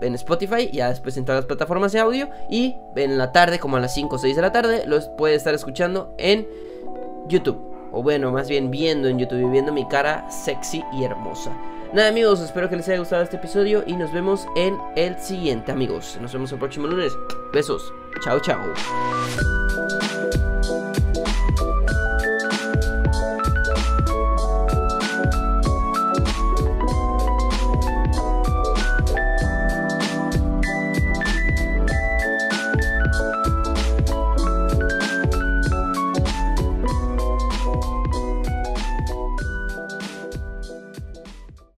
en Spotify, ya después en todas las plataformas de audio, y en la tarde, como a las 5 o 6 de la tarde, los puede estar escuchando en YouTube. O bueno, más bien viendo en YouTube, viendo mi cara sexy y hermosa. Nada amigos, espero que les haya gustado este episodio y nos vemos en el siguiente amigos. Nos vemos el próximo lunes. Besos. Chao, chao.